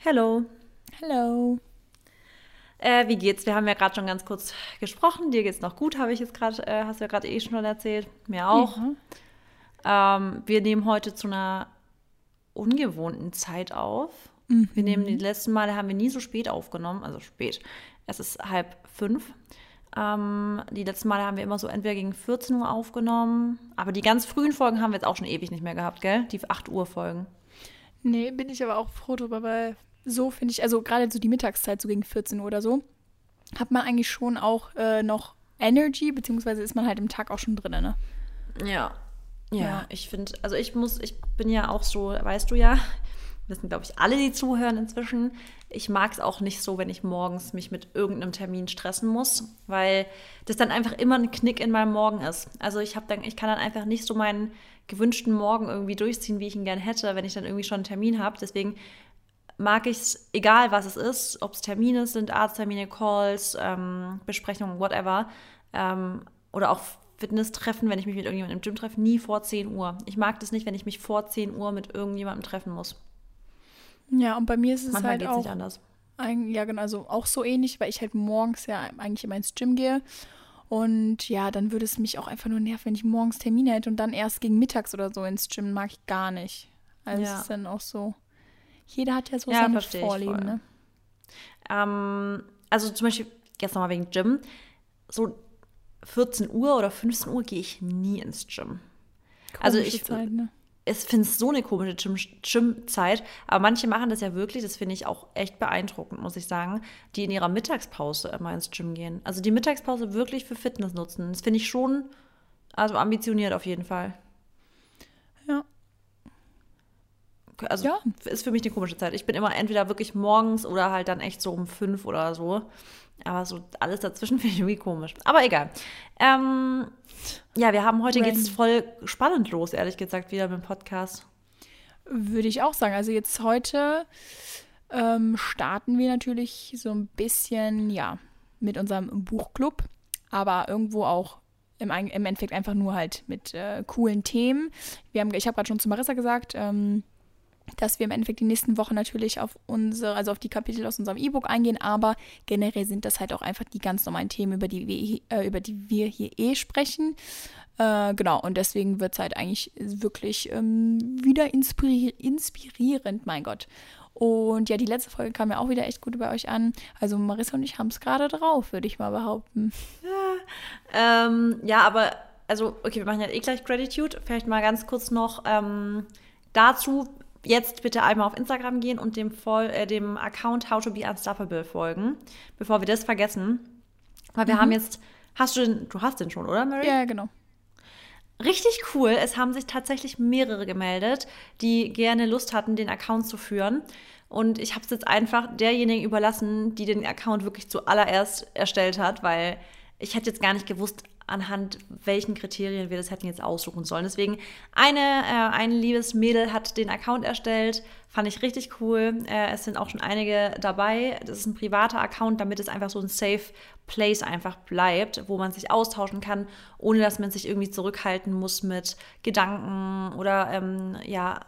Hello. Hello. Äh, wie geht's? Wir haben ja gerade schon ganz kurz gesprochen. Dir geht's noch gut, habe ich jetzt gerade, äh, hast du ja gerade eh schon erzählt. Mir auch. Ja. Ähm, wir nehmen heute zu einer ungewohnten Zeit auf. Mhm. Wir nehmen die letzten Male haben wir nie so spät aufgenommen, also spät. Es ist halb fünf. Ähm, die letzten Male haben wir immer so entweder gegen 14 Uhr aufgenommen, aber die ganz frühen Folgen haben wir jetzt auch schon ewig nicht mehr gehabt, gell? Die 8 Uhr Folgen. Nee, bin ich aber auch froh drüber, weil so finde ich, also gerade so die Mittagszeit, so gegen 14 Uhr oder so, hat man eigentlich schon auch äh, noch Energy, beziehungsweise ist man halt im Tag auch schon drin, ne? Ja. Ja, ja. ich finde, also ich muss, ich bin ja auch so, weißt du ja, wissen, glaube ich, alle, die zuhören inzwischen. Ich mag es auch nicht so, wenn ich morgens mich mit irgendeinem Termin stressen muss, weil das dann einfach immer ein Knick in meinem Morgen ist. Also ich habe dann, ich kann dann einfach nicht so meinen gewünschten Morgen irgendwie durchziehen, wie ich ihn gern hätte, wenn ich dann irgendwie schon einen Termin habe. Deswegen mag ich es, egal was es ist, ob es Termine sind, Arzttermine, Calls, ähm, Besprechungen, whatever, ähm, oder auch Fitnesstreffen, wenn ich mich mit irgendjemandem im Gym treffe, nie vor 10 Uhr. Ich mag das nicht, wenn ich mich vor 10 Uhr mit irgendjemandem treffen muss. Ja, und bei mir ist es Manchmal halt geht's auch nicht anders. Ein, ja, genau, also auch so ähnlich, weil ich halt morgens ja eigentlich immer ins Gym gehe. Und ja, dann würde es mich auch einfach nur nerven, wenn ich morgens Termine hätte und dann erst gegen mittags oder so ins Gym. Mag ich gar nicht. Also ja. es ist dann auch so. Jeder hat ja so ja, seine Vorlieben, ne? Ähm, also zum Beispiel, jetzt nochmal wegen Gym. So 14 Uhr oder 15 Uhr gehe ich nie ins Gym. Komische also ich Zeit, ne? ich finde es so eine komische Gym-Zeit, aber manche machen das ja wirklich, das finde ich auch echt beeindruckend, muss ich sagen, die in ihrer Mittagspause immer ins Gym gehen. Also die Mittagspause wirklich für Fitness nutzen. Das finde ich schon, also ambitioniert auf jeden Fall. Ja. Also ja. ist für mich eine komische Zeit. Ich bin immer entweder wirklich morgens oder halt dann echt so um fünf oder so. Aber so alles dazwischen finde ich irgendwie komisch. Aber egal. Ähm, ja, wir haben heute geht es voll spannend los, ehrlich gesagt, wieder mit dem Podcast. Würde ich auch sagen. Also jetzt heute ähm, starten wir natürlich so ein bisschen, ja, mit unserem Buchclub, aber irgendwo auch im, im Endeffekt einfach nur halt mit äh, coolen Themen. Wir haben, ich habe gerade schon zu Marissa gesagt, ähm, dass wir im Endeffekt die nächsten Wochen natürlich auf unsere, also auf die Kapitel aus unserem E-Book eingehen, aber generell sind das halt auch einfach die ganz normalen Themen, über die wir, äh, über die wir hier eh sprechen. Äh, genau, und deswegen wird es halt eigentlich wirklich ähm, wieder inspiri inspirierend, mein Gott. Und ja, die letzte Folge kam ja auch wieder echt gut bei euch an. Also Marissa und ich haben es gerade drauf, würde ich mal behaupten. Ja, ähm, ja, aber also, okay, wir machen ja eh gleich Gratitude. Vielleicht mal ganz kurz noch ähm, dazu, jetzt bitte einmal auf Instagram gehen und dem, Voll, äh, dem Account How to Be Unstoppable folgen, bevor wir das vergessen. Weil wir mhm. haben jetzt, hast du den, du hast den schon, oder Mary? Ja, genau. Richtig cool. Es haben sich tatsächlich mehrere gemeldet, die gerne Lust hatten, den Account zu führen. Und ich habe es jetzt einfach derjenigen überlassen, die den Account wirklich zuallererst erstellt hat, weil ich hätte jetzt gar nicht gewusst, anhand welchen Kriterien wir das hätten jetzt aussuchen sollen. Deswegen eine, äh, ein liebes Mädel hat den Account erstellt, fand ich richtig cool. Äh, es sind auch schon einige dabei. Das ist ein privater Account, damit es einfach so ein Safe Place einfach bleibt, wo man sich austauschen kann, ohne dass man sich irgendwie zurückhalten muss mit Gedanken oder ähm, ja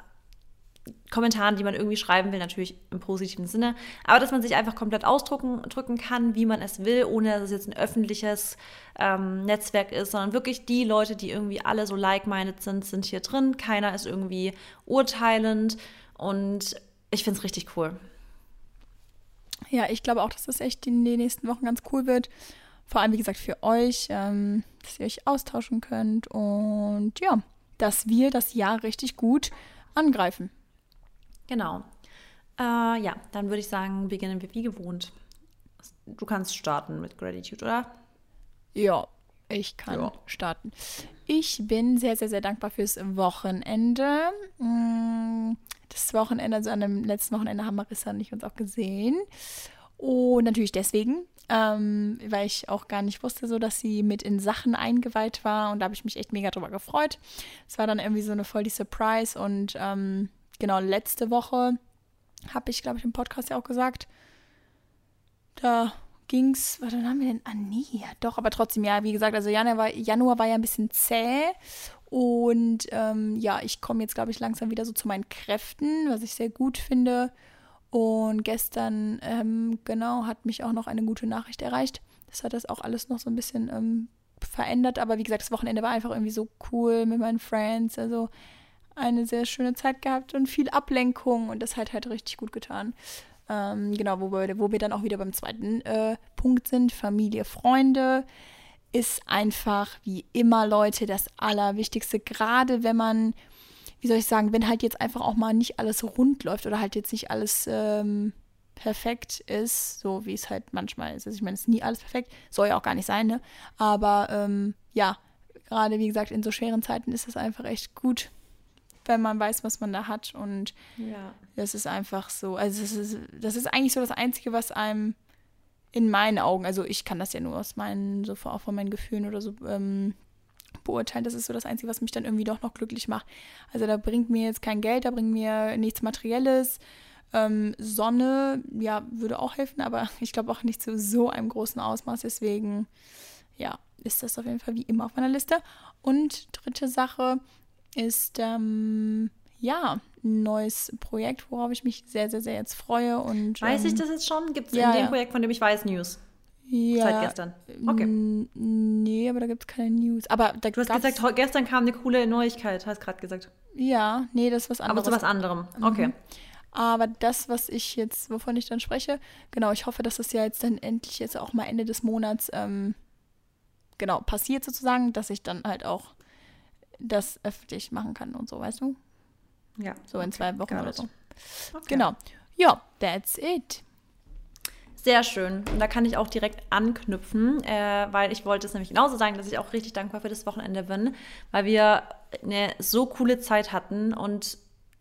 Kommentaren, die man irgendwie schreiben will, natürlich im positiven Sinne, aber dass man sich einfach komplett ausdrücken drücken kann, wie man es will, ohne dass es jetzt ein öffentliches ähm, Netzwerk ist, sondern wirklich die Leute, die irgendwie alle so like-minded sind, sind hier drin. Keiner ist irgendwie urteilend und ich finde es richtig cool. Ja, ich glaube auch, dass das echt in den nächsten Wochen ganz cool wird. Vor allem, wie gesagt, für euch, ähm, dass ihr euch austauschen könnt und ja, dass wir das Jahr richtig gut angreifen. Genau. Äh, ja, dann würde ich sagen, beginnen wir wie gewohnt. Du kannst starten mit Gratitude, oder? Ja, ich kann ja. starten. Ich bin sehr, sehr, sehr dankbar fürs Wochenende. Mm, das Wochenende, also an dem letzten Wochenende haben Marissa und ich uns auch gesehen. Und natürlich deswegen, ähm, weil ich auch gar nicht wusste, so dass sie mit in Sachen eingeweiht war. Und da habe ich mich echt mega drüber gefreut. Es war dann irgendwie so eine voll die Surprise. Und ähm, genau, letzte Woche habe ich, glaube ich, im Podcast ja auch gesagt, da ging's, was haben wir denn? Ah, nee, ja, doch, aber trotzdem, ja, wie gesagt, also Januar war, Januar war ja ein bisschen zäh. Und ähm, ja, ich komme jetzt, glaube ich, langsam wieder so zu meinen Kräften, was ich sehr gut finde. Und gestern, ähm, genau, hat mich auch noch eine gute Nachricht erreicht. Das hat das auch alles noch so ein bisschen ähm, verändert. Aber wie gesagt, das Wochenende war einfach irgendwie so cool mit meinen Friends. Also eine sehr schöne Zeit gehabt und viel Ablenkung und das hat halt richtig gut getan. Ähm, genau, wo wir, wo wir dann auch wieder beim zweiten äh, Punkt sind, Familie, Freunde, ist einfach wie immer, Leute, das Allerwichtigste. Gerade wenn man, wie soll ich sagen, wenn halt jetzt einfach auch mal nicht alles rund läuft oder halt jetzt nicht alles ähm, perfekt ist, so wie es halt manchmal ist. Also ich meine, es ist nie alles perfekt, soll ja auch gar nicht sein, ne? Aber ähm, ja, gerade wie gesagt, in so schweren Zeiten ist es einfach echt gut, wenn man weiß, was man da hat. Und ja. das ist einfach so. Also das ist, das ist eigentlich so das Einzige, was einem in meinen Augen, also ich kann das ja nur aus meinen, so auch von meinen Gefühlen oder so ähm, beurteilen. Das ist so das Einzige, was mich dann irgendwie doch noch glücklich macht. Also da bringt mir jetzt kein Geld, da bringt mir nichts Materielles. Ähm, Sonne, ja, würde auch helfen, aber ich glaube auch nicht zu so einem großen Ausmaß. Deswegen, ja, ist das auf jeden Fall wie immer auf meiner Liste. Und dritte Sache, ist ähm, ja ein neues Projekt, worauf ich mich sehr, sehr, sehr jetzt freue. Und, weiß ähm, ich das jetzt schon? Gibt es ja, in dem. Projekt, von dem ich weiß, News? Ja. Seit gestern. Okay. Nee, aber da gibt es keine News. Aber da du hast gesagt, gestern kam eine coole Neuigkeit, hast gerade gesagt. Ja, nee, das ist was anderes. Aber zu was anderem. Mhm. Okay. Mhm. Aber das, was ich jetzt, wovon ich dann spreche, genau, ich hoffe, dass das ja jetzt dann endlich jetzt auch mal Ende des Monats ähm, genau passiert sozusagen, dass ich dann halt auch das öffentlich machen kann und so, weißt du? Ja. So in okay, zwei Wochen oder so. Okay. Genau. Ja, that's it. Sehr schön. Und da kann ich auch direkt anknüpfen, äh, weil ich wollte es nämlich genauso sagen, dass ich auch richtig dankbar für das Wochenende bin, weil wir eine so coole Zeit hatten und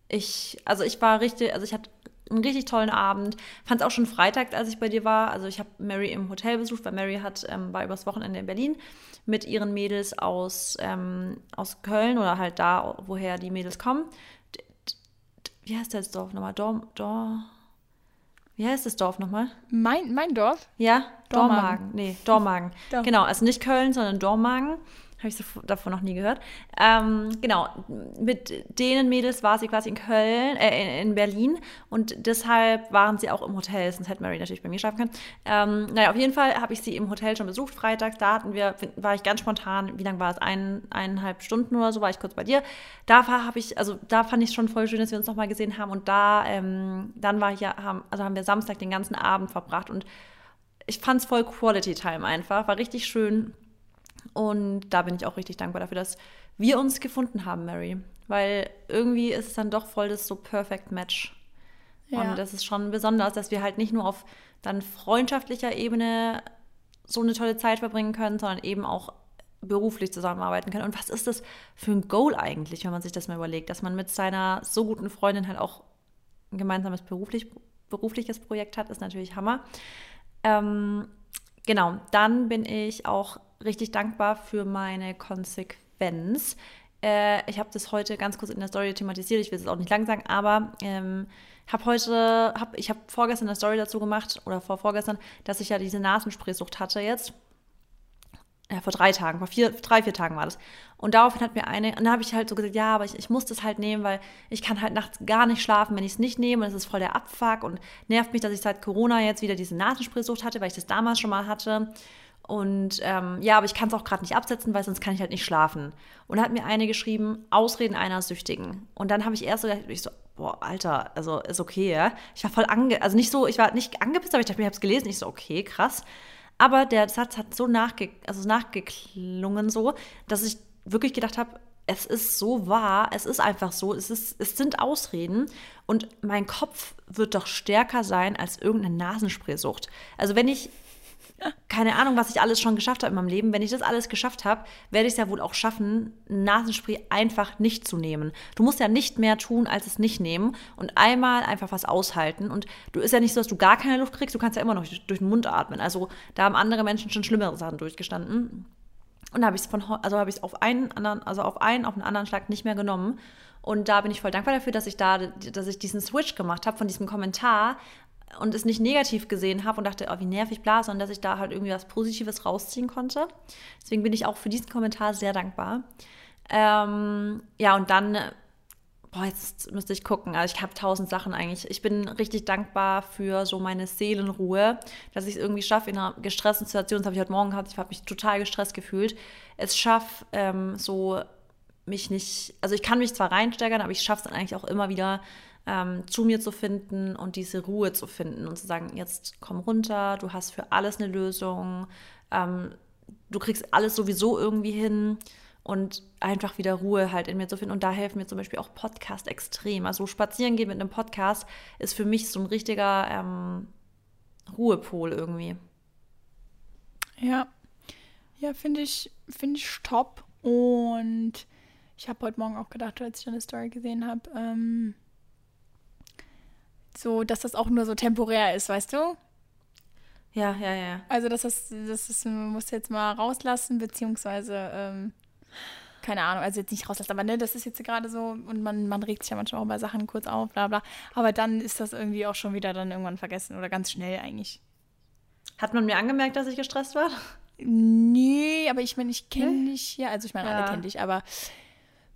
ich, also ich war richtig, also ich hatte einen richtig tollen Abend. Fand es auch schon Freitag, als ich bei dir war. Also ich habe Mary im Hotel besucht, weil Mary hat, ähm, war übers Wochenende in Berlin mit ihren Mädels aus, ähm, aus Köln oder halt da, woher die Mädels kommen. Wie heißt das Dorf nochmal? Dorm, Dorm, wie heißt das Dorf nochmal? Mein, mein Dorf? Ja, Dormagen. Dormagen. Nee, Dormagen. Genau, also nicht Köln, sondern Dormagen. Habe ich so davon noch nie gehört. Ähm, genau, mit denen Mädels war sie quasi in Köln, äh, in Berlin und deshalb waren sie auch im Hotel, sonst hätte Mary natürlich bei mir schlafen können. Ähm, naja, auf jeden Fall habe ich sie im Hotel schon besucht, freitags. Da hatten wir, war ich ganz spontan, wie lange war es? Ein, eineinhalb Stunden oder so, war ich kurz bei dir. Da habe ich, also da fand ich schon voll schön, dass wir uns nochmal gesehen haben und da, ähm, dann war ich ja, haben, also haben wir Samstag den ganzen Abend verbracht und ich fand es voll Quality Time einfach, war richtig schön und da bin ich auch richtig dankbar dafür, dass wir uns gefunden haben, Mary. Weil irgendwie ist es dann doch voll das so Perfect Match. Ja. Und das ist schon besonders, dass wir halt nicht nur auf dann freundschaftlicher Ebene so eine tolle Zeit verbringen können, sondern eben auch beruflich zusammenarbeiten können. Und was ist das für ein Goal eigentlich, wenn man sich das mal überlegt, dass man mit seiner so guten Freundin halt auch ein gemeinsames beruflich, berufliches Projekt hat, ist natürlich Hammer. Ähm, genau, dann bin ich auch richtig dankbar für meine Konsequenz. Äh, ich habe das heute ganz kurz in der Story thematisiert, ich will es auch nicht lang sagen, aber ähm, habe heute, hab, ich habe vorgestern eine Story dazu gemacht, oder vor vorgestern, dass ich ja diese Nasenspraysucht hatte jetzt. Ja, vor drei Tagen, vor vier, drei, vier Tagen war das. Und daraufhin hat mir eine, und dann habe ich halt so gesagt, ja, aber ich, ich muss das halt nehmen, weil ich kann halt nachts gar nicht schlafen, wenn ich es nicht nehme. Und das ist voll der Abfuck und nervt mich, dass ich seit Corona jetzt wieder diese Nasenspraysucht hatte, weil ich das damals schon mal hatte. Und ähm, ja, aber ich kann es auch gerade nicht absetzen, weil sonst kann ich halt nicht schlafen. Und hat mir eine geschrieben, Ausreden einer Süchtigen. Und dann habe ich erst so gedacht, ich so, boah, Alter, also ist okay, ja. Ich war voll ange, also nicht so, ich war nicht angepisst, aber ich dachte, ich habe es gelesen, ich so, okay, krass. Aber der Satz hat so nachge also nachgeklungen so, dass ich wirklich gedacht habe, es ist so wahr, es ist einfach so, es, ist, es sind Ausreden und mein Kopf wird doch stärker sein als irgendeine Nasenspraysucht. Also wenn ich keine Ahnung, was ich alles schon geschafft habe in meinem Leben. Wenn ich das alles geschafft habe, werde ich es ja wohl auch schaffen, Nasenspray einfach nicht zu nehmen. Du musst ja nicht mehr tun, als es nicht nehmen und einmal einfach was aushalten. Und du ist ja nicht so, dass du gar keine Luft kriegst, du kannst ja immer noch durch, durch den Mund atmen. Also da haben andere Menschen schon schlimmere Sachen durchgestanden. Und da habe ich es von, also habe ich es auf einen anderen, also auf einen, auf einen anderen Schlag nicht mehr genommen. Und da bin ich voll dankbar dafür, dass ich da, dass ich diesen Switch gemacht habe von diesem Kommentar und es nicht negativ gesehen habe und dachte, oh, wie nervig, bla, sondern dass ich da halt irgendwie was Positives rausziehen konnte. Deswegen bin ich auch für diesen Kommentar sehr dankbar. Ähm, ja, und dann boah, jetzt müsste ich gucken. Also ich habe tausend Sachen eigentlich. Ich bin richtig dankbar für so meine Seelenruhe, dass ich es irgendwie schaffe in einer gestressten Situation. Das habe ich heute Morgen gehabt. Ich habe mich total gestresst gefühlt. Es schafft ähm, so mich nicht, also ich kann mich zwar reinsteigern, aber ich schaffe es dann eigentlich auch immer wieder ähm, zu mir zu finden und diese Ruhe zu finden und zu sagen, jetzt komm runter, du hast für alles eine Lösung, ähm, du kriegst alles sowieso irgendwie hin und einfach wieder Ruhe halt in mir zu finden. Und da helfen mir zum Beispiel auch Podcast extrem. Also spazieren gehen mit einem Podcast ist für mich so ein richtiger ähm, Ruhepol irgendwie. Ja, ja, finde ich, finde ich top. Und ich habe heute Morgen auch gedacht, als ich eine Story gesehen habe, ähm, so, dass das auch nur so temporär ist, weißt du? Ja, ja, ja. Also, dass das, das, das musst du jetzt mal rauslassen, beziehungsweise, ähm, keine Ahnung, also jetzt nicht rauslassen, aber ne, das ist jetzt gerade so und man, man regt sich ja manchmal auch bei Sachen kurz auf, bla bla. Aber dann ist das irgendwie auch schon wieder dann irgendwann vergessen oder ganz schnell eigentlich. Hat man mir angemerkt, dass ich gestresst war? Nee, aber ich meine, ich kenne dich ja, also ich meine, ja. alle kennen dich, aber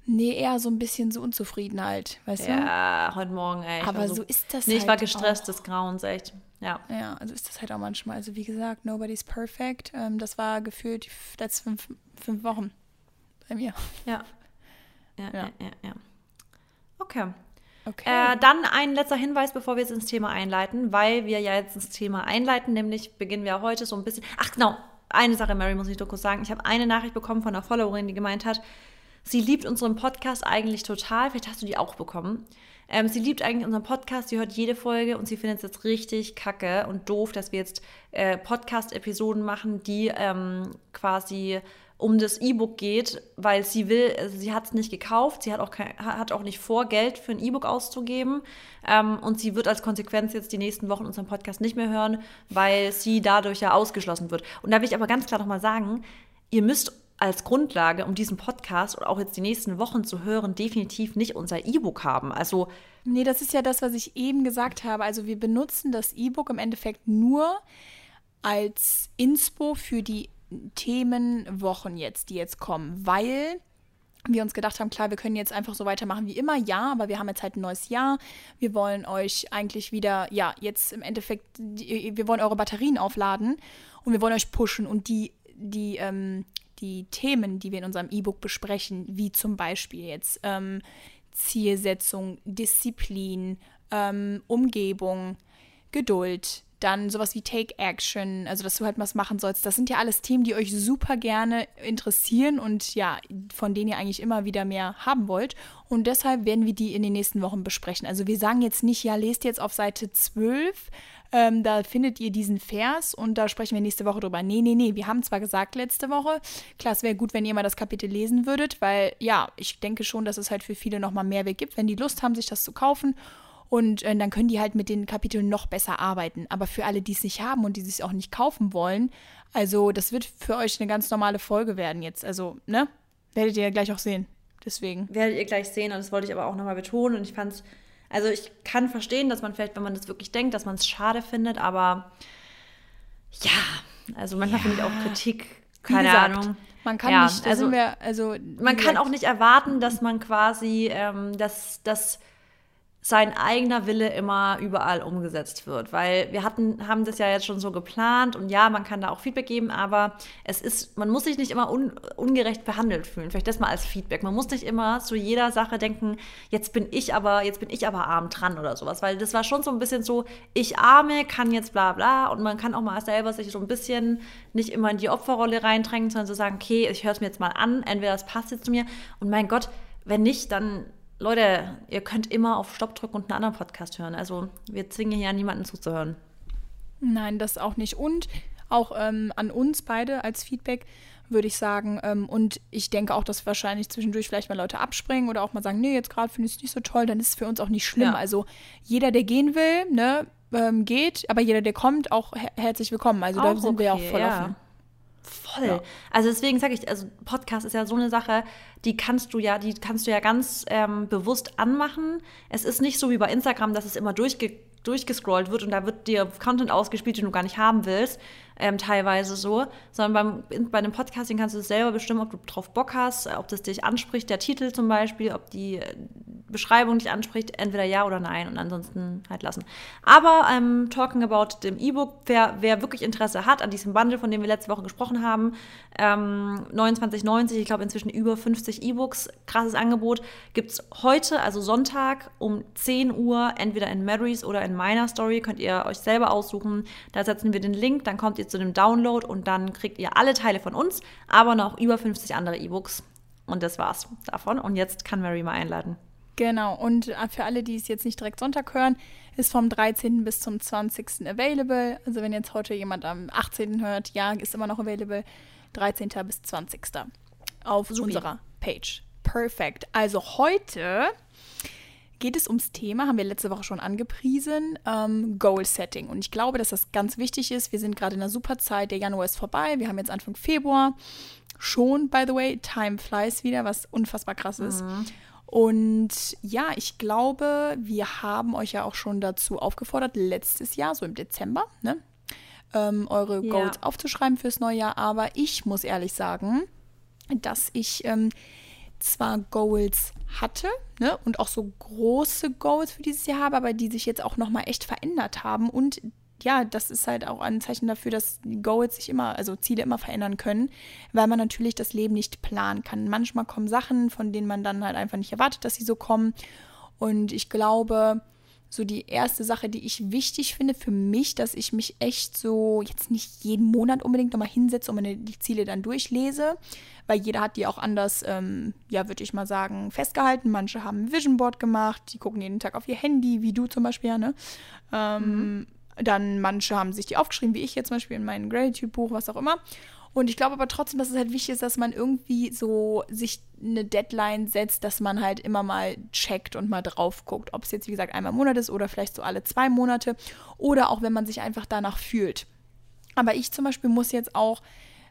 Nee, eher so ein bisschen so unzufrieden halt, weißt ja, du? Ja, heute Morgen, ey. Aber so, so, ist das nee, halt. ich war gestresst des Grauens, echt. Ja. Ja, also ist das halt auch manchmal. Also wie gesagt, nobody's perfect. Ähm, das war gefühlt die letzten fünf, fünf Wochen bei mir. Ja. Ja, ja, ja, ja. Okay. Okay. Äh, dann ein letzter Hinweis, bevor wir jetzt ins Thema einleiten, weil wir ja jetzt ins Thema einleiten, nämlich beginnen wir heute so ein bisschen. Ach genau, eine Sache, Mary, muss ich doch kurz sagen. Ich habe eine Nachricht bekommen von einer Followerin, die gemeint hat, Sie liebt unseren Podcast eigentlich total. Vielleicht hast du die auch bekommen. Ähm, sie liebt eigentlich unseren Podcast, sie hört jede Folge und sie findet es jetzt richtig kacke und doof, dass wir jetzt äh, Podcast-Episoden machen, die ähm, quasi um das E-Book geht, weil sie will, also sie hat es nicht gekauft, sie hat auch, kein, hat auch nicht vor, Geld für ein E-Book auszugeben ähm, und sie wird als Konsequenz jetzt die nächsten Wochen unseren Podcast nicht mehr hören, weil sie dadurch ja ausgeschlossen wird. Und da will ich aber ganz klar nochmal sagen, ihr müsst als Grundlage, um diesen Podcast oder auch jetzt die nächsten Wochen zu hören, definitiv nicht unser E-Book haben. Also. Nee, das ist ja das, was ich eben gesagt habe. Also wir benutzen das E-Book im Endeffekt nur als Inspo für die Themenwochen jetzt, die jetzt kommen, weil wir uns gedacht haben, klar, wir können jetzt einfach so weitermachen wie immer, ja, aber wir haben jetzt halt ein neues Jahr. Wir wollen euch eigentlich wieder, ja, jetzt im Endeffekt, wir wollen eure Batterien aufladen und wir wollen euch pushen und die, die, ähm, die Themen, die wir in unserem E-Book besprechen, wie zum Beispiel jetzt ähm, Zielsetzung, Disziplin, ähm, Umgebung, Geduld, dann sowas wie Take Action, also dass du halt was machen sollst. Das sind ja alles Themen, die euch super gerne interessieren und ja, von denen ihr eigentlich immer wieder mehr haben wollt. Und deshalb werden wir die in den nächsten Wochen besprechen. Also wir sagen jetzt nicht, ja, lest jetzt auf Seite 12, ähm, da findet ihr diesen Vers und da sprechen wir nächste Woche drüber. Nee, nee, nee, wir haben zwar gesagt letzte Woche, klar, es wäre gut, wenn ihr mal das Kapitel lesen würdet, weil ja, ich denke schon, dass es halt für viele nochmal Mehrweg gibt, wenn die Lust haben, sich das zu kaufen. Und äh, dann können die halt mit den Kapiteln noch besser arbeiten. Aber für alle, die es nicht haben und die es auch nicht kaufen wollen, also das wird für euch eine ganz normale Folge werden jetzt. Also, ne? Werdet ihr ja gleich auch sehen. Deswegen. Werdet ihr gleich sehen und das wollte ich aber auch nochmal betonen. Und ich fand es also ich kann verstehen, dass man vielleicht, wenn man das wirklich denkt, dass man es schade findet, aber ja, also manchmal ja. finde ich auch Kritik, keine gesagt, Ahnung. Man kann ja, nicht, also, wir, also man kann auch nicht erwarten, dass man quasi, ähm, dass, dass sein eigener Wille immer überall umgesetzt wird. Weil wir hatten, haben das ja jetzt schon so geplant und ja, man kann da auch Feedback geben, aber es ist, man muss sich nicht immer un, ungerecht behandelt fühlen. Vielleicht das mal als Feedback. Man muss nicht immer zu jeder Sache denken, jetzt bin ich aber, jetzt bin ich aber arm dran oder sowas. Weil das war schon so ein bisschen so, ich arme, kann jetzt bla bla und man kann auch mal selber sich so ein bisschen nicht immer in die Opferrolle reindrängen, sondern so sagen, okay, ich höre es mir jetzt mal an, entweder das passt jetzt zu mir und mein Gott, wenn nicht, dann Leute, ihr könnt immer auf Stopp drücken und einen anderen Podcast hören. Also wir zwingen hier niemanden zuzuhören. Nein, das auch nicht. Und auch ähm, an uns beide als Feedback würde ich sagen. Ähm, und ich denke auch, dass wahrscheinlich zwischendurch vielleicht mal Leute abspringen oder auch mal sagen, nee, jetzt gerade finde ich es nicht so toll, dann ist es für uns auch nicht schlimm. Ja. Also jeder, der gehen will, ne, ähm, geht, aber jeder, der kommt, auch her herzlich willkommen. Also auch da sind okay, wir auch voll ja. offen. Voll. Ja. Also deswegen sage ich, also Podcast ist ja so eine Sache, die kannst du ja, die kannst du ja ganz ähm, bewusst anmachen. Es ist nicht so wie bei Instagram, dass es immer durchge durchgescrollt wird und da wird dir Content ausgespielt, den du gar nicht haben willst. Ähm, teilweise so, sondern beim, bei einem Podcasting kannst du es selber bestimmen, ob du drauf Bock hast, ob das dich anspricht, der Titel zum Beispiel, ob die Beschreibung dich anspricht, entweder ja oder nein und ansonsten halt lassen. Aber ähm, talking about dem E-Book, wer, wer wirklich Interesse hat an diesem Bundle, von dem wir letzte Woche gesprochen haben, ähm, 29,90, ich glaube inzwischen über 50 E-Books, krasses Angebot, gibt es heute, also Sonntag um 10 Uhr, entweder in Marys oder in meiner Story, könnt ihr euch selber aussuchen. Da setzen wir den Link, dann kommt ihr zu dem Download und dann kriegt ihr alle Teile von uns, aber noch über 50 andere E-Books. Und das war's davon. Und jetzt kann Mary mal einladen. Genau, und äh, für alle, die es jetzt nicht direkt Sonntag hören, ist vom 13. bis zum 20. available. Also wenn jetzt heute jemand am 18. hört, ja, ist immer noch available. 13. bis 20. auf Supi. unserer Page. Perfekt. Also heute geht es ums Thema, haben wir letzte Woche schon angepriesen, ähm, Goal Setting. Und ich glaube, dass das ganz wichtig ist. Wir sind gerade in einer super Zeit. Der Januar ist vorbei. Wir haben jetzt Anfang Februar. Schon, by the way, Time flies wieder, was unfassbar krass ist. Mhm. Und ja, ich glaube, wir haben euch ja auch schon dazu aufgefordert, letztes Jahr, so im Dezember, ne, ähm, eure Goals ja. aufzuschreiben fürs neue Jahr. Aber ich muss ehrlich sagen, dass ich ähm, zwar Goals hatte ne, und auch so große Goals für dieses Jahr habe, aber die sich jetzt auch nochmal echt verändert haben und ja, das ist halt auch ein Zeichen dafür, dass Goals sich immer, also Ziele immer verändern können, weil man natürlich das Leben nicht planen kann. Manchmal kommen Sachen, von denen man dann halt einfach nicht erwartet, dass sie so kommen. Und ich glaube, so die erste Sache, die ich wichtig finde für mich, dass ich mich echt so jetzt nicht jeden Monat unbedingt nochmal hinsetze und meine die Ziele dann durchlese, weil jeder hat die auch anders, ähm, ja, würde ich mal sagen, festgehalten. Manche haben ein Vision Board gemacht, die gucken jeden Tag auf ihr Handy, wie du zum Beispiel, ja, ne? Ähm, mhm. Dann manche haben sich die aufgeschrieben, wie ich jetzt zum Beispiel in meinem Gratitude-Buch, was auch immer. Und ich glaube aber trotzdem, dass es halt wichtig ist, dass man irgendwie so sich eine Deadline setzt, dass man halt immer mal checkt und mal drauf guckt. Ob es jetzt, wie gesagt, einmal im Monat ist oder vielleicht so alle zwei Monate. Oder auch, wenn man sich einfach danach fühlt. Aber ich zum Beispiel muss jetzt auch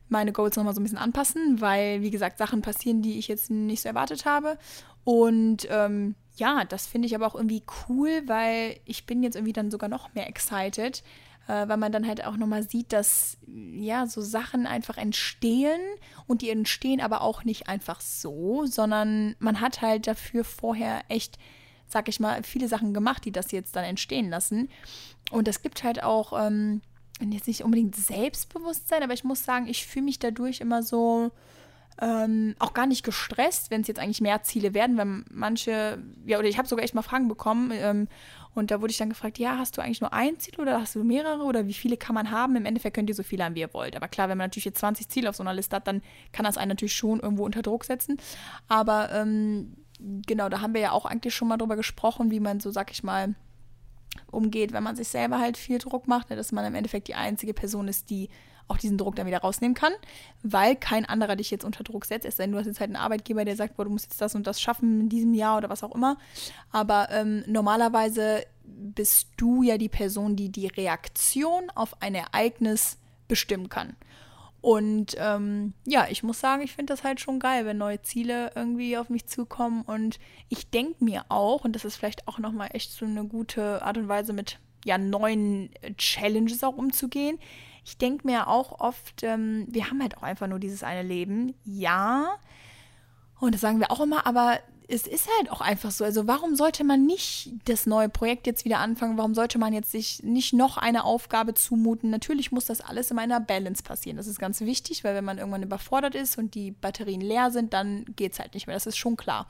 meine Goals nochmal so ein bisschen anpassen, weil, wie gesagt, Sachen passieren, die ich jetzt nicht so erwartet habe. Und ähm, ja, das finde ich aber auch irgendwie cool, weil ich bin jetzt irgendwie dann sogar noch mehr excited, äh, weil man dann halt auch nochmal sieht, dass ja so Sachen einfach entstehen und die entstehen aber auch nicht einfach so, sondern man hat halt dafür vorher echt, sag ich mal, viele Sachen gemacht, die das jetzt dann entstehen lassen. Und es gibt halt auch ähm, jetzt nicht unbedingt Selbstbewusstsein, aber ich muss sagen, ich fühle mich dadurch immer so ähm, auch gar nicht gestresst, wenn es jetzt eigentlich mehr Ziele werden, weil manche, ja, oder ich habe sogar echt mal Fragen bekommen ähm, und da wurde ich dann gefragt, ja, hast du eigentlich nur ein Ziel oder hast du mehrere oder wie viele kann man haben? Im Endeffekt könnt ihr so viele haben, wie ihr wollt. Aber klar, wenn man natürlich jetzt 20 Ziele auf so einer Liste hat, dann kann das einen natürlich schon irgendwo unter Druck setzen. Aber ähm, genau, da haben wir ja auch eigentlich schon mal drüber gesprochen, wie man so, sag ich mal, umgeht, wenn man sich selber halt viel Druck macht, ne, dass man im Endeffekt die einzige Person ist, die auch diesen Druck dann wieder rausnehmen kann, weil kein anderer dich jetzt unter Druck setzt. Es sei denn, du hast jetzt halt einen Arbeitgeber, der sagt, boah, du musst jetzt das und das schaffen in diesem Jahr oder was auch immer. Aber ähm, normalerweise bist du ja die Person, die die Reaktion auf ein Ereignis bestimmen kann. Und ähm, ja, ich muss sagen, ich finde das halt schon geil, wenn neue Ziele irgendwie auf mich zukommen. Und ich denke mir auch, und das ist vielleicht auch nochmal echt so eine gute Art und Weise, mit ja, neuen Challenges auch umzugehen ich denke mir auch oft, ähm, wir haben halt auch einfach nur dieses eine Leben. Ja. Und das sagen wir auch immer, aber es ist halt auch einfach so. Also warum sollte man nicht das neue Projekt jetzt wieder anfangen? Warum sollte man jetzt sich nicht noch eine Aufgabe zumuten? Natürlich muss das alles in einer Balance passieren. Das ist ganz wichtig, weil wenn man irgendwann überfordert ist und die Batterien leer sind, dann geht es halt nicht mehr. Das ist schon klar.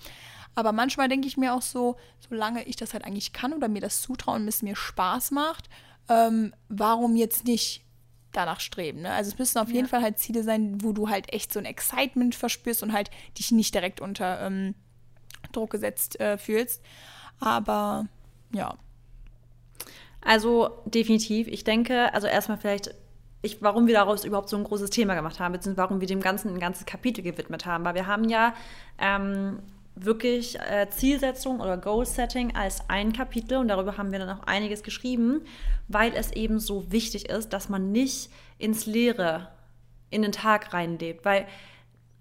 Aber manchmal denke ich mir auch so, solange ich das halt eigentlich kann oder mir das zutrauen und es mir Spaß macht, ähm, warum jetzt nicht? Danach streben. Ne? Also es müssen auf jeden Fall halt Ziele sein, wo du halt echt so ein Excitement verspürst und halt dich nicht direkt unter ähm, Druck gesetzt äh, fühlst. Aber ja. Also definitiv. Ich denke, also erstmal vielleicht, ich, warum wir daraus überhaupt so ein großes Thema gemacht haben, beziehungsweise warum wir dem Ganzen ein ganzes Kapitel gewidmet haben. Weil wir haben ja ähm, wirklich äh, Zielsetzung oder Goal-Setting als ein Kapitel und darüber haben wir dann auch einiges geschrieben, weil es eben so wichtig ist, dass man nicht ins Leere in den Tag reinlebt, weil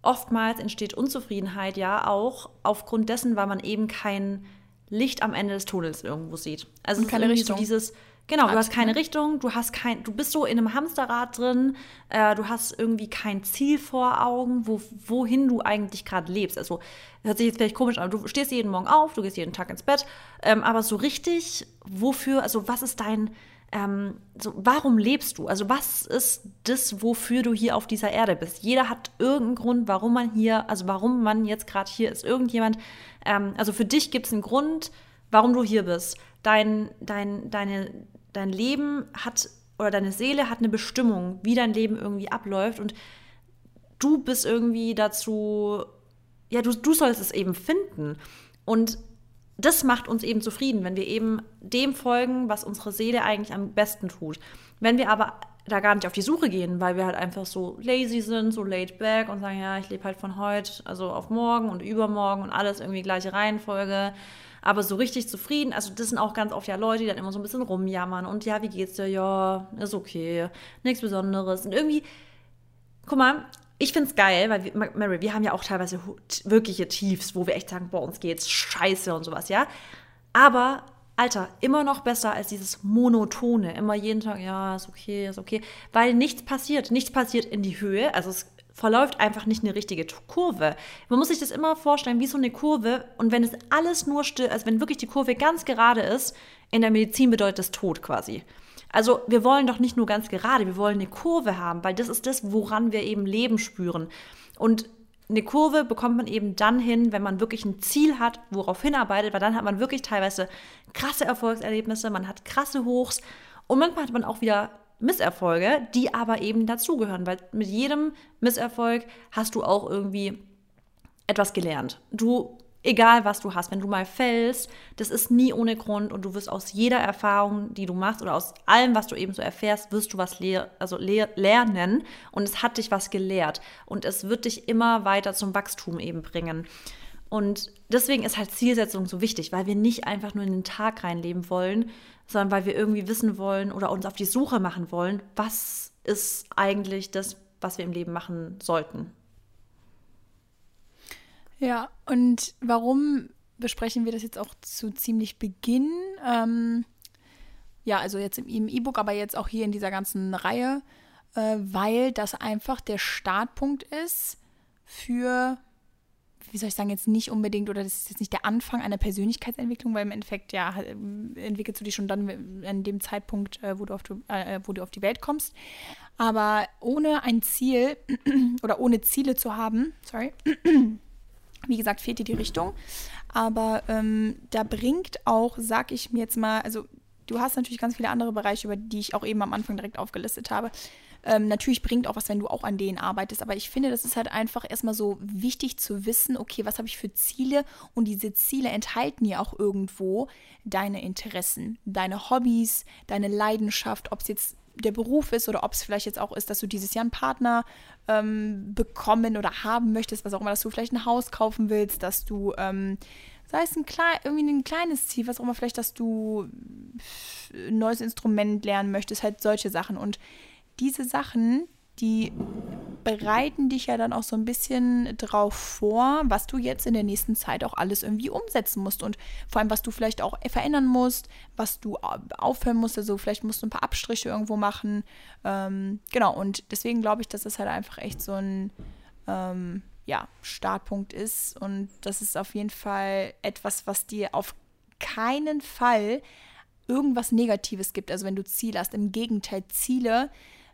oftmals entsteht Unzufriedenheit ja auch aufgrund dessen, weil man eben kein Licht am Ende des Tunnels irgendwo sieht. Also keine Richtung. So dieses Genau, du hast keine Richtung, du hast kein, du bist so in einem Hamsterrad drin, äh, du hast irgendwie kein Ziel vor Augen, wo, wohin du eigentlich gerade lebst. Also hört sich jetzt vielleicht komisch an, du stehst jeden Morgen auf, du gehst jeden Tag ins Bett, ähm, aber so richtig, wofür, also was ist dein, ähm, so, warum lebst du? Also was ist das, wofür du hier auf dieser Erde bist? Jeder hat irgendeinen Grund, warum man hier, also warum man jetzt gerade hier ist. Irgendjemand, ähm, also für dich gibt es einen Grund, warum du hier bist. Dein, dein, deine, dein Leben hat oder deine Seele hat eine Bestimmung, wie dein Leben irgendwie abläuft und du bist irgendwie dazu, ja, du, du sollst es eben finden. Und das macht uns eben zufrieden, wenn wir eben dem folgen, was unsere Seele eigentlich am besten tut. Wenn wir aber da gar nicht auf die Suche gehen, weil wir halt einfach so lazy sind, so laid back und sagen, ja, ich lebe halt von heute, also auf morgen und übermorgen und alles irgendwie gleiche Reihenfolge aber so richtig zufrieden, also das sind auch ganz oft ja Leute, die dann immer so ein bisschen rumjammern und ja, wie geht's dir? Ja, ist okay, nichts Besonderes. Und irgendwie, guck mal, ich find's geil, weil wir, Mary, wir haben ja auch teilweise wirkliche Tiefs, wo wir echt sagen, boah, uns geht's scheiße und sowas, ja. Aber Alter, immer noch besser als dieses monotone, immer jeden Tag, ja, ist okay, ist okay, weil nichts passiert, nichts passiert in die Höhe, also es verläuft einfach nicht eine richtige Kurve. Man muss sich das immer vorstellen wie so eine Kurve und wenn es alles nur still, also wenn wirklich die Kurve ganz gerade ist, in der Medizin bedeutet das Tod quasi. Also wir wollen doch nicht nur ganz gerade, wir wollen eine Kurve haben, weil das ist das, woran wir eben Leben spüren. Und eine Kurve bekommt man eben dann hin, wenn man wirklich ein Ziel hat, worauf hinarbeitet, weil dann hat man wirklich teilweise krasse Erfolgserlebnisse, man hat krasse Hochs und manchmal hat man auch wieder Misserfolge, die aber eben dazugehören, weil mit jedem Misserfolg hast du auch irgendwie etwas gelernt. Du, egal was du hast, wenn du mal fällst, das ist nie ohne Grund und du wirst aus jeder Erfahrung, die du machst oder aus allem, was du eben so erfährst, wirst du was lehr also lehr lernen und es hat dich was gelehrt und es wird dich immer weiter zum Wachstum eben bringen. Und deswegen ist halt Zielsetzung so wichtig, weil wir nicht einfach nur in den Tag reinleben wollen, sondern weil wir irgendwie wissen wollen oder uns auf die Suche machen wollen, was ist eigentlich das, was wir im Leben machen sollten. Ja, und warum besprechen wir das jetzt auch zu ziemlich Beginn? Ähm, ja, also jetzt im E-Book, aber jetzt auch hier in dieser ganzen Reihe, äh, weil das einfach der Startpunkt ist für wie soll ich sagen, jetzt nicht unbedingt, oder das ist jetzt nicht der Anfang einer Persönlichkeitsentwicklung, weil im Endeffekt, ja, entwickelst du dich schon dann an dem Zeitpunkt, äh, wo du auf die, äh, wo du auf die Welt kommst. Aber ohne ein Ziel oder ohne Ziele zu haben, sorry, wie gesagt, fehlt dir die Richtung. Aber ähm, da bringt auch, sag ich mir jetzt mal, also du hast natürlich ganz viele andere Bereiche, über die ich auch eben am Anfang direkt aufgelistet habe. Ähm, natürlich bringt auch was, wenn du auch an denen arbeitest, aber ich finde, das ist halt einfach erstmal so wichtig zu wissen, okay, was habe ich für Ziele und diese Ziele enthalten ja auch irgendwo deine Interessen, deine Hobbys, deine Leidenschaft, ob es jetzt der Beruf ist oder ob es vielleicht jetzt auch ist, dass du dieses Jahr einen Partner ähm, bekommen oder haben möchtest, was auch immer, dass du vielleicht ein Haus kaufen willst, dass du, ähm, sei es ein irgendwie ein kleines Ziel, was auch immer, vielleicht, dass du ein neues Instrument lernen möchtest, halt solche Sachen. Und diese Sachen, die bereiten dich ja dann auch so ein bisschen drauf vor, was du jetzt in der nächsten Zeit auch alles irgendwie umsetzen musst und vor allem, was du vielleicht auch verändern musst, was du aufhören musst. Also vielleicht musst du ein paar Abstriche irgendwo machen. Ähm, genau, und deswegen glaube ich, dass das halt einfach echt so ein ähm, ja, Startpunkt ist und das ist auf jeden Fall etwas, was dir auf keinen Fall irgendwas Negatives gibt. Also wenn du Ziele hast, im Gegenteil, Ziele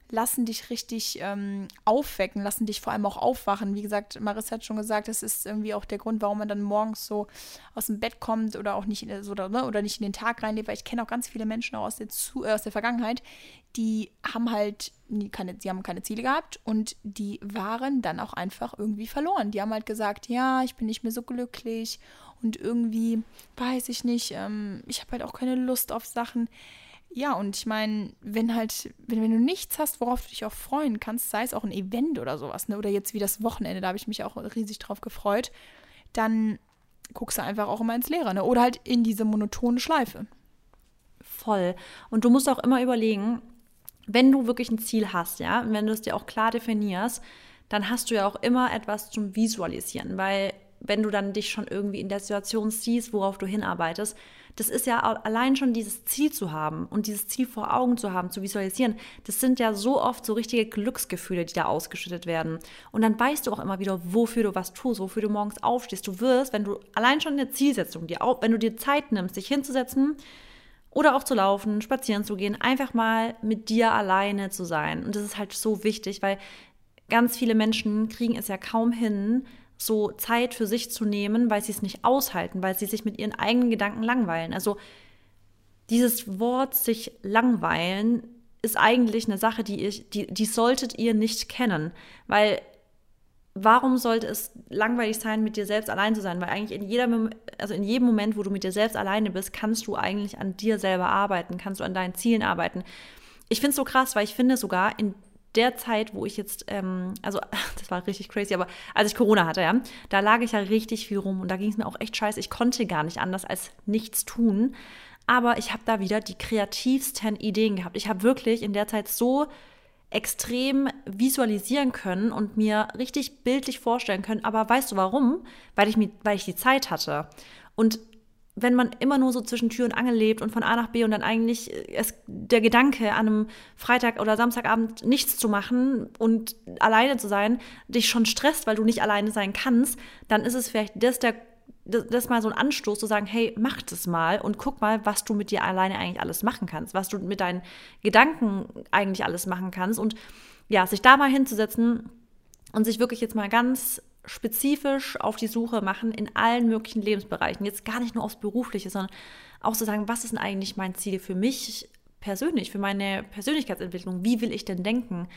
lassen dich richtig ähm, aufwecken, lassen dich vor allem auch aufwachen. Wie gesagt, Marissa hat schon gesagt, das ist irgendwie auch der Grund, warum man dann morgens so aus dem Bett kommt oder auch nicht, so, oder, ne, oder nicht in den Tag reinlebt, weil ich kenne auch ganz viele Menschen auch aus der, Zu äh, aus der Vergangenheit, die haben halt keine, sie haben keine Ziele gehabt und die waren dann auch einfach irgendwie verloren. Die haben halt gesagt, ja, ich bin nicht mehr so glücklich und irgendwie weiß ich nicht, ähm, ich habe halt auch keine Lust auf Sachen ja, und ich meine, wenn halt, wenn, wenn du nichts hast, worauf du dich auch freuen kannst, sei es auch ein Event oder sowas, ne? Oder jetzt wie das Wochenende, da habe ich mich auch riesig drauf gefreut, dann guckst du einfach auch immer ins Leere, ne? Oder halt in diese monotone Schleife. Voll. Und du musst auch immer überlegen, wenn du wirklich ein Ziel hast, ja, und wenn du es dir auch klar definierst, dann hast du ja auch immer etwas zum Visualisieren, weil wenn du dann dich schon irgendwie in der Situation siehst, worauf du hinarbeitest, das ist ja allein schon dieses Ziel zu haben und dieses Ziel vor Augen zu haben, zu visualisieren. Das sind ja so oft so richtige Glücksgefühle, die da ausgeschüttet werden. Und dann weißt du auch immer wieder, wofür du was tust, wofür du morgens aufstehst. Du wirst, wenn du allein schon eine Zielsetzung, die, wenn du dir Zeit nimmst, dich hinzusetzen, oder auch zu laufen, spazieren zu gehen, einfach mal mit dir alleine zu sein. Und das ist halt so wichtig, weil ganz viele Menschen kriegen es ja kaum hin, so Zeit für sich zu nehmen, weil sie es nicht aushalten, weil sie sich mit ihren eigenen Gedanken langweilen. Also dieses Wort sich langweilen ist eigentlich eine Sache, die, ich, die, die solltet ihr nicht kennen, weil warum sollte es langweilig sein, mit dir selbst allein zu sein? Weil eigentlich in, jeder, also in jedem Moment, wo du mit dir selbst alleine bist, kannst du eigentlich an dir selber arbeiten, kannst du an deinen Zielen arbeiten. Ich finde es so krass, weil ich finde sogar in der Zeit, wo ich jetzt, ähm, also das war richtig crazy, aber als ich Corona hatte, ja, da lag ich ja richtig viel rum und da ging es mir auch echt scheiße. Ich konnte gar nicht anders als nichts tun. Aber ich habe da wieder die kreativsten Ideen gehabt. Ich habe wirklich in der Zeit so extrem visualisieren können und mir richtig bildlich vorstellen können. Aber weißt du warum? Weil ich, mir, weil ich die Zeit hatte. Und wenn man immer nur so zwischen Tür und Angel lebt und von A nach B und dann eigentlich es, der Gedanke, an einem Freitag oder Samstagabend nichts zu machen und alleine zu sein, dich schon stresst, weil du nicht alleine sein kannst, dann ist es vielleicht das der das, das mal so ein Anstoß zu sagen, hey, mach das mal und guck mal, was du mit dir alleine eigentlich alles machen kannst, was du mit deinen Gedanken eigentlich alles machen kannst. Und ja, sich da mal hinzusetzen und sich wirklich jetzt mal ganz spezifisch auf die Suche machen in allen möglichen Lebensbereichen. Jetzt gar nicht nur aufs Berufliche, sondern auch zu sagen, was ist denn eigentlich mein Ziel für mich persönlich, für meine Persönlichkeitsentwicklung? Wie will ich denn denken?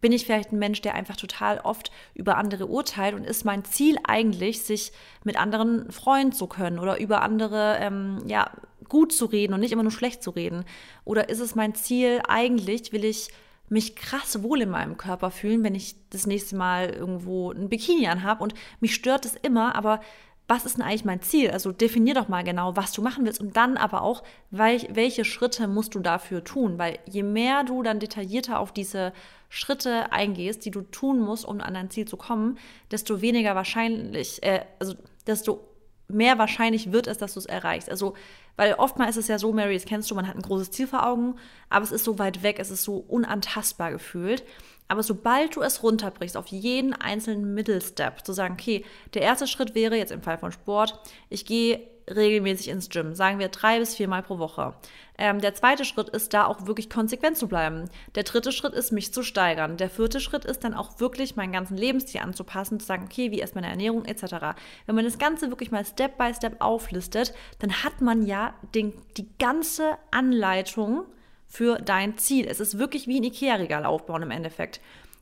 bin ich vielleicht ein Mensch, der einfach total oft über andere urteilt und ist mein Ziel eigentlich, sich mit anderen freuen zu können oder über andere ähm, ja, gut zu reden und nicht immer nur schlecht zu reden? Oder ist es mein Ziel eigentlich, will ich mich krass wohl in meinem Körper fühlen, wenn ich das nächste Mal irgendwo ein Bikini anhabe und mich stört es immer, aber was ist denn eigentlich mein Ziel? Also definier doch mal genau, was du machen willst und dann aber auch, welche Schritte musst du dafür tun, weil je mehr du dann detaillierter auf diese Schritte eingehst, die du tun musst, um an dein Ziel zu kommen, desto weniger wahrscheinlich, äh, also desto mehr wahrscheinlich wird es, dass du es erreichst. Also, weil oftmals ist es ja so, Mary, das kennst du, man hat ein großes Ziel vor Augen, aber es ist so weit weg, es ist so unantastbar gefühlt. Aber sobald du es runterbrichst auf jeden einzelnen Mittelstep, zu sagen, okay, der erste Schritt wäre jetzt im Fall von Sport, ich gehe regelmäßig ins Gym, sagen wir drei bis viermal pro Woche. Ähm, der zweite Schritt ist, da auch wirklich konsequent zu bleiben. Der dritte Schritt ist, mich zu steigern. Der vierte Schritt ist dann auch wirklich meinen ganzen Lebensstil anzupassen, zu sagen, okay, wie ist meine Ernährung etc. Wenn man das Ganze wirklich mal Step by Step auflistet, dann hat man ja den, die ganze Anleitung für dein Ziel. Es ist wirklich wie ein Ikea-Regal aufbauen im Endeffekt.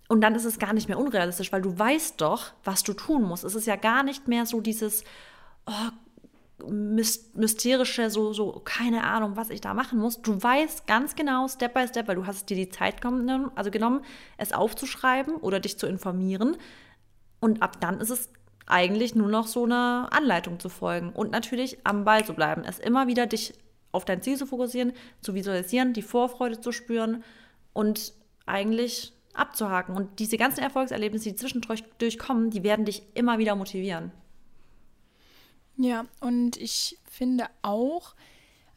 Und dann ist es gar nicht mehr unrealistisch, weil du weißt doch, was du tun musst. Es ist ja gar nicht mehr so dieses, oh, mysterische, so, so, keine Ahnung, was ich da machen muss. Du weißt ganz genau, Step by Step, weil du hast dir die Zeit genommen, also genommen, es aufzuschreiben oder dich zu informieren. Und ab dann ist es eigentlich nur noch so eine Anleitung zu folgen und natürlich am Ball zu bleiben. Es immer wieder dich auf dein Ziel zu fokussieren, zu visualisieren, die Vorfreude zu spüren und eigentlich abzuhaken. Und diese ganzen Erfolgserlebnisse, die zwischendurch kommen, die werden dich immer wieder motivieren. Ja, und ich finde auch,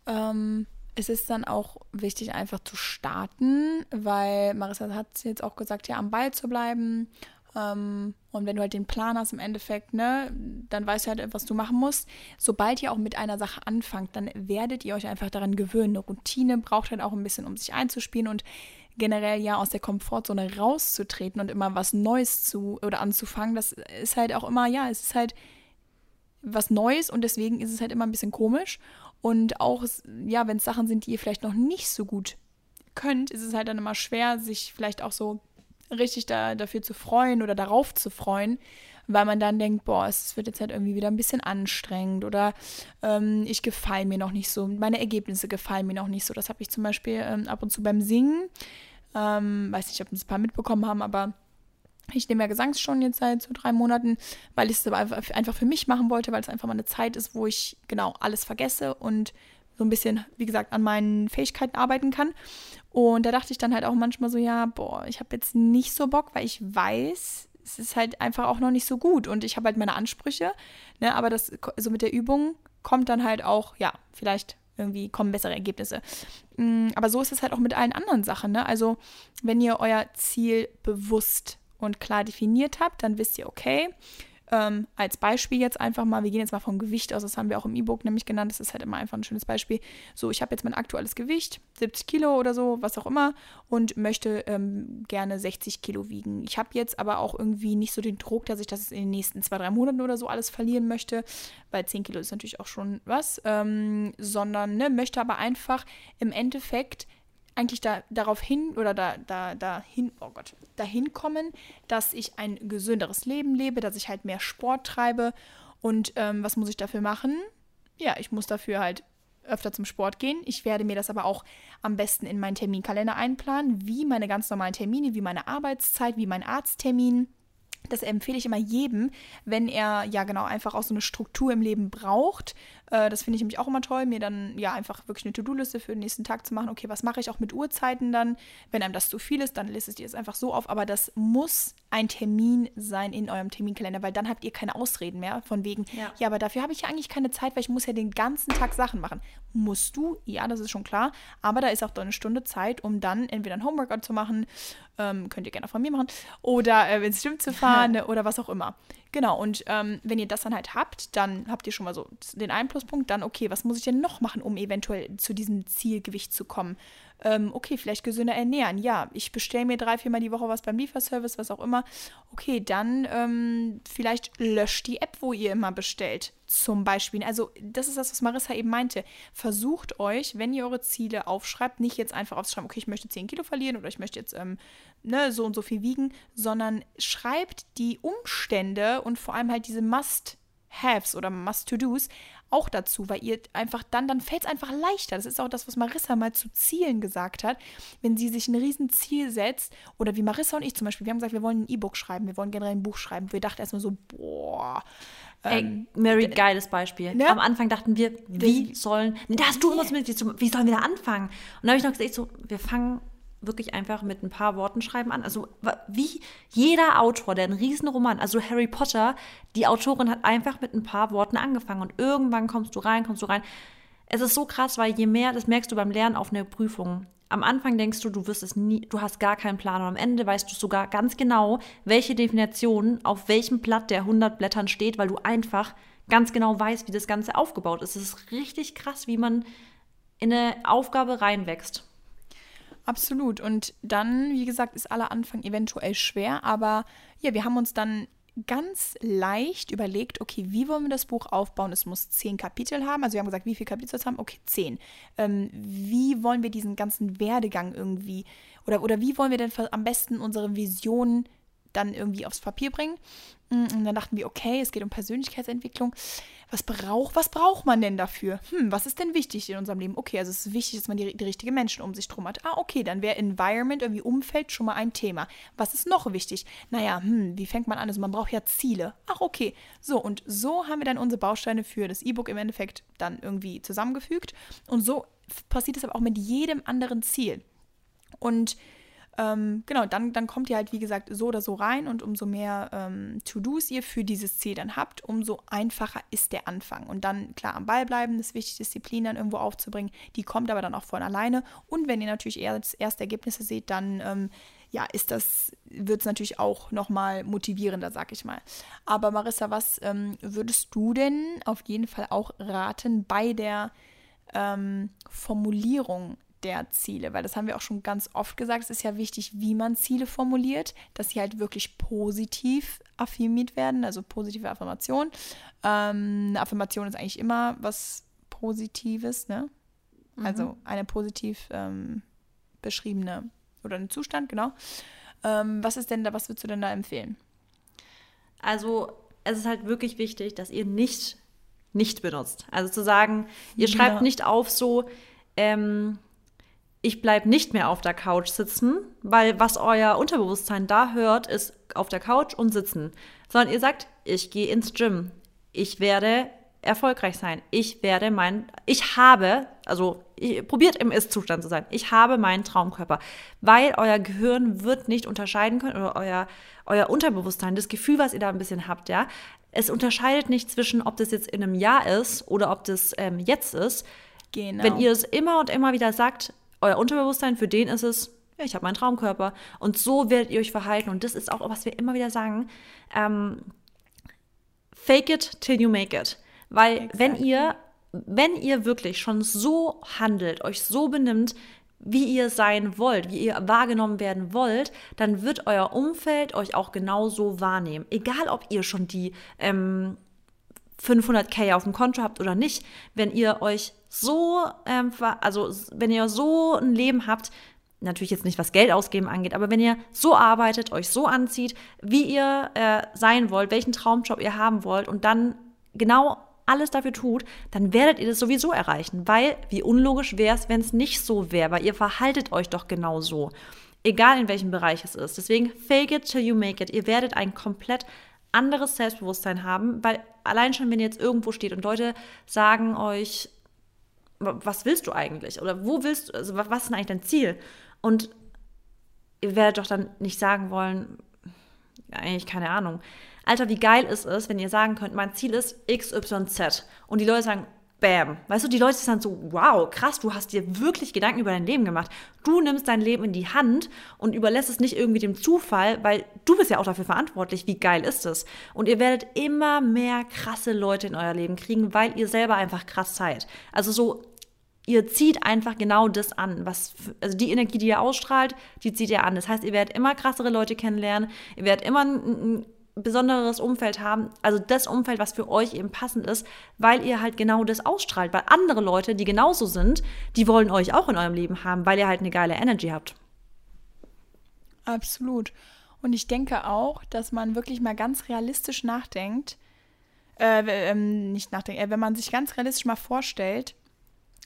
ähm, es ist dann auch wichtig, einfach zu starten, weil Marissa hat jetzt auch gesagt, ja, am Ball zu bleiben. Ähm, und wenn du halt den Plan hast im Endeffekt, ne, dann weißt du halt, was du machen musst. Sobald ihr auch mit einer Sache anfangt, dann werdet ihr euch einfach daran gewöhnen. Eine Routine braucht halt auch ein bisschen, um sich einzuspielen und generell ja aus der Komfortzone rauszutreten und immer was Neues zu oder anzufangen. Das ist halt auch immer, ja, es ist halt was Neues und deswegen ist es halt immer ein bisschen komisch. Und auch, ja, wenn es Sachen sind, die ihr vielleicht noch nicht so gut könnt, ist es halt dann immer schwer, sich vielleicht auch so richtig da, dafür zu freuen oder darauf zu freuen, weil man dann denkt, boah, es wird jetzt halt irgendwie wieder ein bisschen anstrengend oder ähm, ich gefalle mir noch nicht so, meine Ergebnisse gefallen mir noch nicht so. Das habe ich zum Beispiel ähm, ab und zu beim Singen, ähm, weiß nicht, ob ein paar mitbekommen haben, aber ich nehme ja Gesangs schon jetzt seit so drei Monaten, weil ich es einfach für mich machen wollte, weil es einfach mal eine Zeit ist, wo ich genau alles vergesse und so ein bisschen, wie gesagt, an meinen Fähigkeiten arbeiten kann. Und da dachte ich dann halt auch manchmal so, ja, boah, ich habe jetzt nicht so Bock, weil ich weiß, es ist halt einfach auch noch nicht so gut und ich habe halt meine Ansprüche, ne, aber das so mit der Übung kommt dann halt auch, ja, vielleicht irgendwie kommen bessere Ergebnisse. Mm, aber so ist es halt auch mit allen anderen Sachen. Ne? Also wenn ihr euer Ziel bewusst und klar definiert habt, dann wisst ihr, okay, ähm, als Beispiel jetzt einfach mal, wir gehen jetzt mal vom Gewicht aus, das haben wir auch im E-Book nämlich genannt, das ist halt immer einfach ein schönes Beispiel. So, ich habe jetzt mein aktuelles Gewicht, 70 Kilo oder so, was auch immer, und möchte ähm, gerne 60 Kilo wiegen. Ich habe jetzt aber auch irgendwie nicht so den Druck, dass ich das in den nächsten zwei, drei Monaten oder so alles verlieren möchte, weil 10 Kilo ist natürlich auch schon was, ähm, sondern ne, möchte aber einfach im Endeffekt eigentlich da, darauf hin oder da, da, dahin, oh Gott, dahin kommen, dass ich ein gesünderes Leben lebe, dass ich halt mehr Sport treibe. Und ähm, was muss ich dafür machen? Ja, ich muss dafür halt öfter zum Sport gehen. Ich werde mir das aber auch am besten in meinen Terminkalender einplanen, wie meine ganz normalen Termine, wie meine Arbeitszeit, wie mein Arzttermin. Das empfehle ich immer jedem, wenn er ja genau einfach auch so eine Struktur im Leben braucht. Äh, das finde ich nämlich auch immer toll, mir dann ja einfach wirklich eine To-Do-Liste für den nächsten Tag zu machen. Okay, was mache ich auch mit Uhrzeiten dann? Wenn einem das zu viel ist, dann listet ihr es einfach so auf. Aber das muss ein Termin sein in eurem Terminkalender, weil dann habt ihr keine Ausreden mehr von wegen, ja, ja aber dafür habe ich ja eigentlich keine Zeit, weil ich muss ja den ganzen Tag Sachen machen. Musst du? Ja, das ist schon klar. Aber da ist auch eine Stunde Zeit, um dann entweder ein Homeworkout zu machen, ähm, könnt ihr gerne von mir machen, oder äh, ins Gym zu fahren oder was auch immer. Genau, und ähm, wenn ihr das dann halt habt, dann habt ihr schon mal so den einen Pluspunkt. Dann, okay, was muss ich denn noch machen, um eventuell zu diesem Zielgewicht zu kommen? Ähm, okay, vielleicht gesünder ernähren. Ja, ich bestelle mir drei, viermal die Woche was beim Lieferservice, was auch immer. Okay, dann ähm, vielleicht löscht die App, wo ihr immer bestellt. Zum Beispiel. Also, das ist das, was Marissa eben meinte. Versucht euch, wenn ihr eure Ziele aufschreibt, nicht jetzt einfach aufzuschreiben, okay, ich möchte 10 Kilo verlieren oder ich möchte jetzt ähm, ne, so und so viel wiegen, sondern schreibt die Umstände und vor allem halt diese Must-Haves oder Must-To-Dos auch dazu, weil ihr einfach dann, dann fällt es einfach leichter. Das ist auch das, was Marissa mal zu Zielen gesagt hat. Wenn sie sich ein Riesenziel setzt, oder wie Marissa und ich zum Beispiel, wir haben gesagt, wir wollen ein E-Book schreiben, wir wollen generell ein Buch schreiben. Wir dachten erstmal so, boah. Ähm, Ey, Mary, geiles Beispiel. Ne? Am Anfang dachten wir, wie sollen, da hast du uns mit, wie sollen wir da anfangen? Und dann habe ich noch gesagt, so, wir fangen wirklich einfach mit ein paar Worten schreiben an. Also wie jeder Autor, der einen Riesenroman, also Harry Potter, die Autorin hat einfach mit ein paar Worten angefangen und irgendwann kommst du rein, kommst du rein. Es ist so krass, weil je mehr, das merkst du beim Lernen auf einer Prüfung. Am Anfang denkst du, du wirst es nie, du hast gar keinen Plan und am Ende weißt du sogar ganz genau, welche Definition auf welchem Blatt der 100 Blättern steht, weil du einfach ganz genau weißt, wie das Ganze aufgebaut ist. Es ist richtig krass, wie man in eine Aufgabe reinwächst. Absolut. Und dann, wie gesagt, ist aller Anfang eventuell schwer, aber ja, wir haben uns dann ganz leicht überlegt, okay, wie wollen wir das Buch aufbauen? Es muss zehn Kapitel haben. Also wir haben gesagt, wie viele Kapitel soll es haben? Okay, zehn. Ähm, wie wollen wir diesen ganzen Werdegang irgendwie oder, oder wie wollen wir denn am besten unsere Vision dann irgendwie aufs Papier bringen? Mm, und dann dachten wir, okay, es geht um Persönlichkeitsentwicklung. Was, brauch, was braucht man denn dafür? Hm, was ist denn wichtig in unserem Leben? Okay, also es ist wichtig, dass man die, die richtigen Menschen um sich drum hat. Ah, okay, dann wäre Environment, irgendwie Umfeld schon mal ein Thema. Was ist noch wichtig? Naja, hm, wie fängt man an? Also man braucht ja Ziele. Ach, okay. So, und so haben wir dann unsere Bausteine für das E-Book im Endeffekt dann irgendwie zusammengefügt. Und so passiert es aber auch mit jedem anderen Ziel. Und ähm, genau, dann, dann kommt ihr halt, wie gesagt, so oder so rein und umso mehr ähm, To-Dos ihr für dieses Ziel dann habt, umso einfacher ist der Anfang. Und dann, klar, am Ball bleiben, ist wichtig, Disziplin dann irgendwo aufzubringen. Die kommt aber dann auch von alleine. Und wenn ihr natürlich erst erste Ergebnisse seht, dann ähm, ja, ist das, wird es natürlich auch nochmal motivierender, sag ich mal. Aber Marissa, was ähm, würdest du denn auf jeden Fall auch raten bei der ähm, Formulierung der Ziele, weil das haben wir auch schon ganz oft gesagt. Es ist ja wichtig, wie man Ziele formuliert, dass sie halt wirklich positiv affirmiert werden, also positive Affirmation. Ähm, eine Affirmation ist eigentlich immer was Positives, ne? Mhm. Also eine positiv ähm, beschriebene oder ein Zustand, genau. Ähm, was ist denn da, was würdest du denn da empfehlen? Also es ist halt wirklich wichtig, dass ihr nicht nicht benutzt. Also zu sagen, ihr schreibt ja. nicht auf so, ähm, ich bleibe nicht mehr auf der Couch sitzen, weil was euer Unterbewusstsein da hört, ist auf der Couch und sitzen. Sondern ihr sagt, ich gehe ins Gym. Ich werde erfolgreich sein. Ich werde mein, ich habe, also ich, probiert im Ist-Zustand zu sein. Ich habe meinen Traumkörper, weil euer Gehirn wird nicht unterscheiden können oder euer, euer Unterbewusstsein, das Gefühl, was ihr da ein bisschen habt, ja, es unterscheidet nicht zwischen, ob das jetzt in einem Jahr ist oder ob das ähm, jetzt ist Genau. Wenn ihr es immer und immer wieder sagt, euer Unterbewusstsein, für den ist es, ja, ich habe meinen Traumkörper. Und so werdet ihr euch verhalten. Und das ist auch, was wir immer wieder sagen. Ähm, fake it till you make it. Weil Exactly. wenn ihr, wenn ihr wirklich schon so handelt, euch so benimmt, wie ihr sein wollt, wie ihr wahrgenommen werden wollt, dann wird euer Umfeld euch auch genauso wahrnehmen. Egal, ob ihr schon die ähm, 500k auf dem Konto habt oder nicht, wenn ihr euch so, ähm, also wenn ihr so ein Leben habt, natürlich jetzt nicht was Geld ausgeben angeht, aber wenn ihr so arbeitet, euch so anzieht, wie ihr äh, sein wollt, welchen Traumjob ihr haben wollt und dann genau alles dafür tut, dann werdet ihr das sowieso erreichen, weil wie unlogisch wäre es, wenn es nicht so wäre, weil ihr verhaltet euch doch genau so. Egal in welchem Bereich es ist. Deswegen fake it till you make it. Ihr werdet ein komplett anderes Selbstbewusstsein haben, weil allein schon, wenn ihr jetzt irgendwo steht und Leute sagen euch, "Wa- was willst du eigentlich? Oder wo willst du, also wa- was ist denn eigentlich dein Ziel? Und ihr werdet doch dann nicht sagen wollen, eigentlich keine Ahnung. Alter, wie geil ist es, wenn ihr sagen könnt, mein Ziel ist XYZ. Und die Leute sagen, Bam. Weißt du, die Leute sind so, wow, krass, du hast dir wirklich Gedanken über dein Leben gemacht. Du nimmst dein Leben in die Hand und überlässt es nicht irgendwie dem Zufall, weil du bist ja auch dafür verantwortlich. Wie geil ist es? Und ihr werdet immer mehr krasse Leute in euer Leben kriegen, weil ihr selber einfach krass seid. Also so, ihr zieht einfach genau das an, was, also die Energie, die ihr ausstrahlt, die zieht ihr an. Das heißt, ihr werdet immer krassere Leute kennenlernen, ihr werdet immer ein, ein besonderes Umfeld haben, also das Umfeld, was für euch eben passend ist, weil ihr halt genau das ausstrahlt. Weil andere Leute, die genauso sind, die wollen euch auch in eurem Leben haben, weil ihr halt eine geile Energy habt. Absolut. Und ich denke auch, dass man wirklich mal ganz realistisch nachdenkt, äh, ähm, nicht nachdenkt, äh, wenn man sich ganz realistisch mal vorstellt,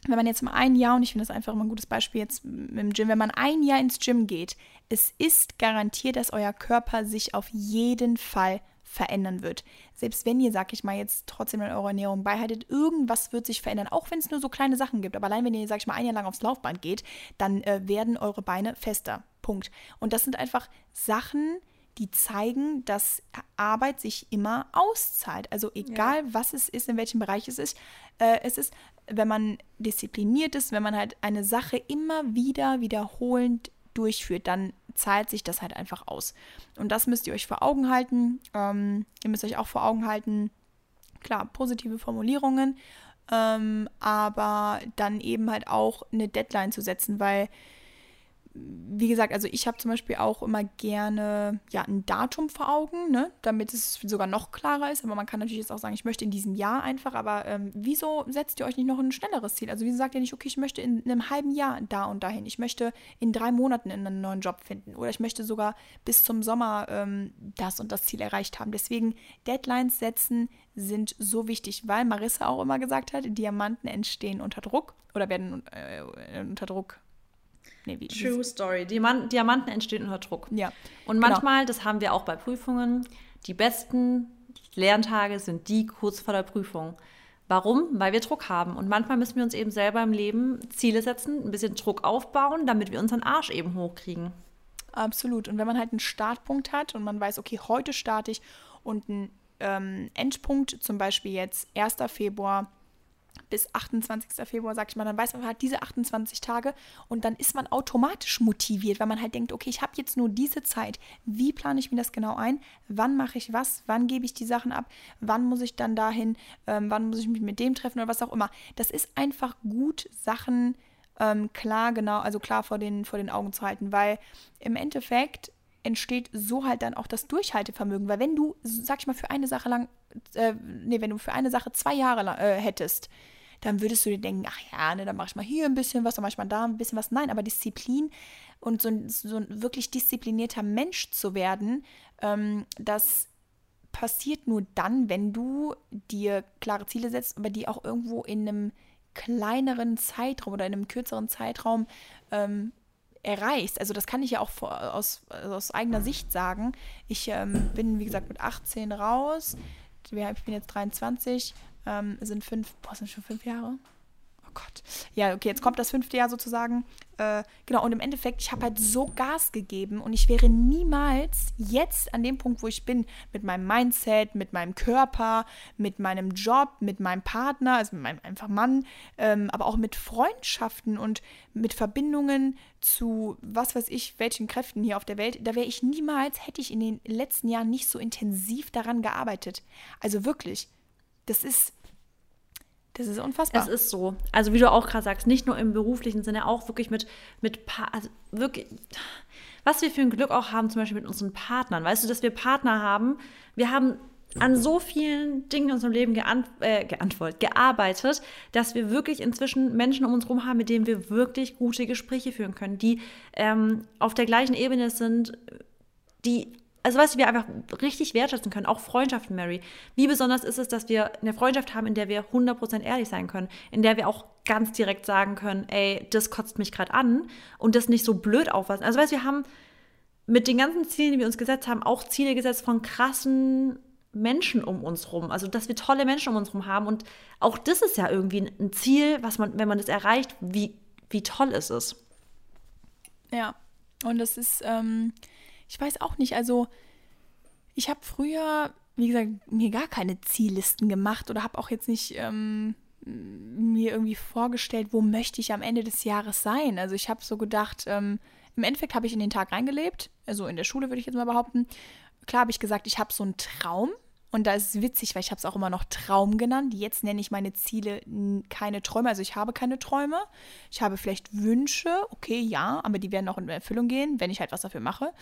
wenn man jetzt mal ein Jahr, und ich finde das einfach immer ein gutes Beispiel jetzt im Gym, wenn man ein Jahr ins Gym geht, es ist garantiert, dass euer Körper sich auf jeden Fall verändern wird. Selbst wenn ihr, sag ich mal, jetzt trotzdem in eurer Ernährung beihaltet, irgendwas wird sich verändern, auch wenn es nur so kleine Sachen gibt. Aber allein wenn ihr, sag ich mal, ein Jahr lang aufs Laufband geht, dann äh, werden eure Beine fester. Punkt. Und das sind einfach Sachen, die zeigen, dass Arbeit sich immer auszahlt. Also egal, was es ist, in welchem Bereich es ist, äh, es ist, wenn man diszipliniert ist, wenn man halt eine Sache immer wieder wiederholend durchführt, dann zahlt sich das halt einfach aus. Und das müsst ihr euch vor Augen halten. Ähm, ihr müsst euch auch vor Augen halten, klar, positive Formulierungen, ähm, aber dann eben halt auch eine Deadline zu setzen, weil wie gesagt, also ich habe zum Beispiel auch immer gerne ja, ein Datum vor Augen, ne, damit es sogar noch klarer ist. Aber man kann natürlich jetzt auch sagen, ich möchte in diesem Jahr einfach, aber ähm, wieso setzt ihr euch nicht noch ein schnelleres Ziel? Also wieso sagt ihr nicht, okay, ich möchte in einem halben Jahr da und dahin, ich möchte in drei Monaten einen neuen Job finden oder ich möchte sogar bis zum Sommer ähm, das und das Ziel erreicht haben. Deswegen Deadlines setzen sind so wichtig, weil Marissa auch immer gesagt hat, Diamanten entstehen unter Druck oder werden äh, unter Druck Nee, wie, True Story. Diaman Diamanten entstehen unter Druck. Ja. Und Genau. manchmal, das haben wir auch bei Prüfungen, die besten Lerntage sind die kurz vor der Prüfung. Warum? Weil wir Druck haben. Und manchmal müssen wir uns eben selber im Leben Ziele setzen, ein bisschen Druck aufbauen, damit wir unseren Arsch eben hochkriegen. Absolut. Und wenn man halt einen Startpunkt hat und man weiß, okay, heute starte ich und einen ähm, Endpunkt, zum Beispiel jetzt 1. Februar bis 28. Februar, sag ich mal, dann weiß man hat diese 28 Tage und dann ist man automatisch motiviert, weil man halt denkt, okay, ich habe jetzt nur diese Zeit. Wie plane ich mir das genau ein? Wann mache ich was? Wann gebe ich die Sachen ab? Wann muss ich dann dahin? Ähm, wann muss ich mich mit dem treffen oder was auch immer? Das ist einfach gut, Sachen ähm, klar, genau, also klar vor den, vor den Augen zu halten, weil im Endeffekt entsteht so halt dann auch das Durchhaltevermögen, weil wenn du, sag ich mal, für eine Sache lang, äh, nee, wenn du für eine Sache zwei Jahre lang, äh, hättest, dann würdest du dir denken, ach ja, ne, dann mache ich mal hier ein bisschen was, dann mache ich mal da ein bisschen was. Nein, aber Disziplin und so ein, so ein wirklich disziplinierter Mensch zu werden, ähm, das passiert nur dann, wenn du dir klare Ziele setzt, aber die auch irgendwo in einem kleineren Zeitraum oder in einem kürzeren Zeitraum ähm, erreichst. Also das kann ich ja auch vor, aus, aus eigener Sicht sagen. Ich ähm, bin, wie gesagt, mit 18 raus. Ich bin jetzt 23. Ähm, sind fünf, boah, sind schon fünf Jahre? Gott. Ja, okay, jetzt kommt das fünfte Jahr sozusagen. Äh, genau, und im Endeffekt, ich habe halt so Gas gegeben und ich wäre niemals jetzt an dem Punkt, wo ich bin, mit meinem Mindset, mit meinem Körper, mit meinem Job, mit meinem Partner, also mit meinem einfach Mann, ähm, aber auch mit Freundschaften und mit Verbindungen zu was weiß ich, welchen Kräften hier auf der Welt, da wäre ich niemals, hätte ich in den letzten Jahren nicht so intensiv daran gearbeitet. Also wirklich, das ist das ist unfassbar. Es ist so. Also wie du auch gerade sagst, nicht nur im beruflichen Sinne, auch wirklich mit, mit pa also wirklich, was wir für ein Glück auch haben, zum Beispiel mit unseren Partnern. Weißt du, dass wir Partner haben, wir haben an so vielen Dingen in unserem Leben geant äh, geantwortet, gearbeitet, dass wir wirklich inzwischen Menschen um uns herum haben, mit denen wir wirklich gute Gespräche führen können, die ähm, auf der gleichen Ebene sind, die also weißt du, wir einfach richtig wertschätzen können, auch Freundschaften, Mary. Wie besonders ist es, dass wir eine Freundschaft haben, in der wir 100% ehrlich sein können, in der wir auch ganz direkt sagen können, ey, das kotzt mich gerade an und das nicht so blöd auffassen. Also weißt du, wir haben mit den ganzen Zielen, die wir uns gesetzt haben, auch Ziele gesetzt von krassen Menschen um uns rum. Also, dass wir tolle Menschen um uns rum haben. Und auch das ist ja irgendwie ein Ziel, was man, wenn man das erreicht, wie, wie toll ist es. Ja, und das ist, ähm, ich weiß auch nicht, also ich habe früher, wie gesagt, mir gar keine Ziellisten gemacht oder habe auch jetzt nicht ähm, mir irgendwie vorgestellt, wo möchte ich am Ende des Jahres sein. Also ich habe so gedacht, ähm, im Endeffekt habe ich in den Tag reingelebt, also in der Schule würde ich jetzt mal behaupten. Klar habe ich gesagt, ich habe so einen Traum, und da ist es witzig, weil ich habe es auch immer noch Traum genannt. Jetzt nenne ich meine Ziele keine Träume. Also ich habe keine Träume. Ich habe vielleicht Wünsche. Okay, ja, aber die werden auch in Erfüllung gehen, wenn ich halt was dafür mache.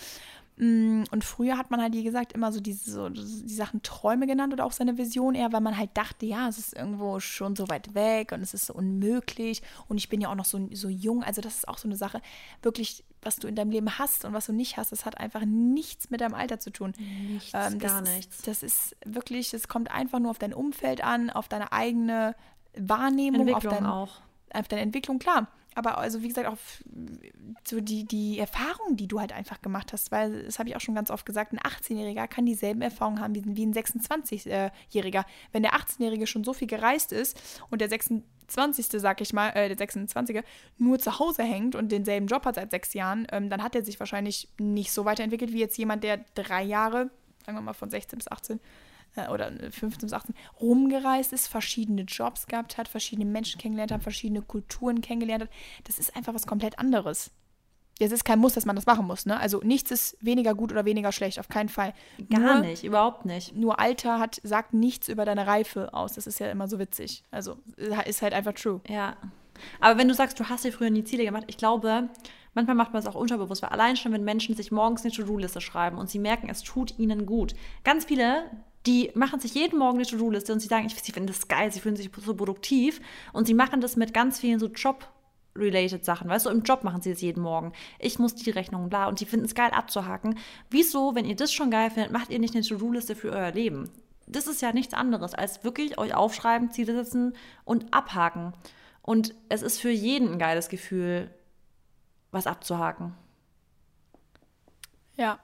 Mm, und früher hat man halt, wie gesagt, immer so diese so, die Sachen Träume genannt oder auch seine Vision eher, weil man halt dachte, ja, es ist irgendwo schon so weit weg und es ist so unmöglich und ich bin ja auch noch so, so jung. Also das ist auch so eine Sache, wirklich, was du in deinem Leben hast und was du nicht hast, das hat einfach nichts mit deinem Alter zu tun. Nichts, ähm, gar nichts. Das ist wirklich, es kommt einfach nur auf dein Umfeld an, auf deine eigene Wahrnehmung, Entwicklung auf, dein, auch. auf deine Entwicklung, klar aber also wie gesagt auch so die, die Erfahrungen, die du halt einfach gemacht hast, weil das habe ich auch schon ganz oft gesagt, ein 18-Jähriger kann dieselben Erfahrungen haben wie, ein 26-Jähriger. Wenn der 18-Jährige schon so viel gereist ist und der 26. sag ich mal, äh, der 26er nur zu Hause hängt und denselben Job hat seit sechs Jahren, ähm, dann hat er sich wahrscheinlich nicht so weiterentwickelt wie jetzt jemand, der drei Jahre, sagen wir mal von 16 bis 18, äh, oder 15 bis 18 rumgereist ist, verschiedene Jobs gehabt hat, verschiedene Menschen kennengelernt hat, verschiedene Kulturen kennengelernt hat. Das ist einfach was komplett anderes. Es ist kein Muss, dass man das machen muss. Ne? Also nichts ist weniger gut oder weniger schlecht, auf keinen Fall. Gar nur, nicht, überhaupt nicht. Nur Alter hat, sagt nichts über deine Reife aus. Das ist ja immer so witzig. Also ist halt einfach true. Ja. Aber wenn du sagst, du hast dir früher nie Ziele gemacht, ich glaube, manchmal macht man es auch unterbewusst, weil allein schon, wenn Menschen sich morgens eine To-Do-Liste schreiben und sie merken, es tut ihnen gut. Ganz viele die machen sich jeden Morgen eine To-Do-Liste und sie sagen, ich, sie finden das geil, sie fühlen sich so produktiv und sie machen das mit ganz vielen so Job-related Sachen. Weißt du, im Job machen sie das jeden Morgen. Ich muss die Rechnung, bla, und sie finden es geil abzuhaken. Wieso, wenn ihr das schon geil findet, macht ihr nicht eine To-Do-Liste für euer Leben? Das ist ja nichts anderes, als wirklich euch aufschreiben, Ziele setzen und abhaken. Und es ist für jeden ein geiles Gefühl, was abzuhaken. Ja,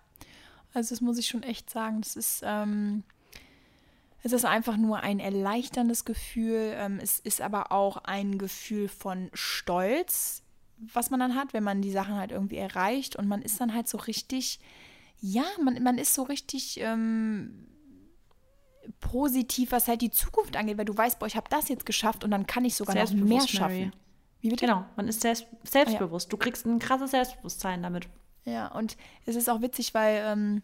also das muss ich schon echt sagen. Das ist, ähm, es ist einfach nur ein erleichterndes Gefühl. Ähm, es ist aber auch ein Gefühl von Stolz, was man dann hat, wenn man die Sachen halt irgendwie erreicht. Und man ist dann halt so richtig, ja, man, man ist so richtig ähm, positiv, was halt die Zukunft angeht, weil du weißt, boah, ich habe das jetzt geschafft und dann kann ich sogar noch mehr schaffen. Wie bitte? Genau, man ist selbst, selbstbewusst. Ah, ja. Du kriegst ein krasses Selbstbewusstsein damit. Ja, und es ist auch witzig, weil ähm,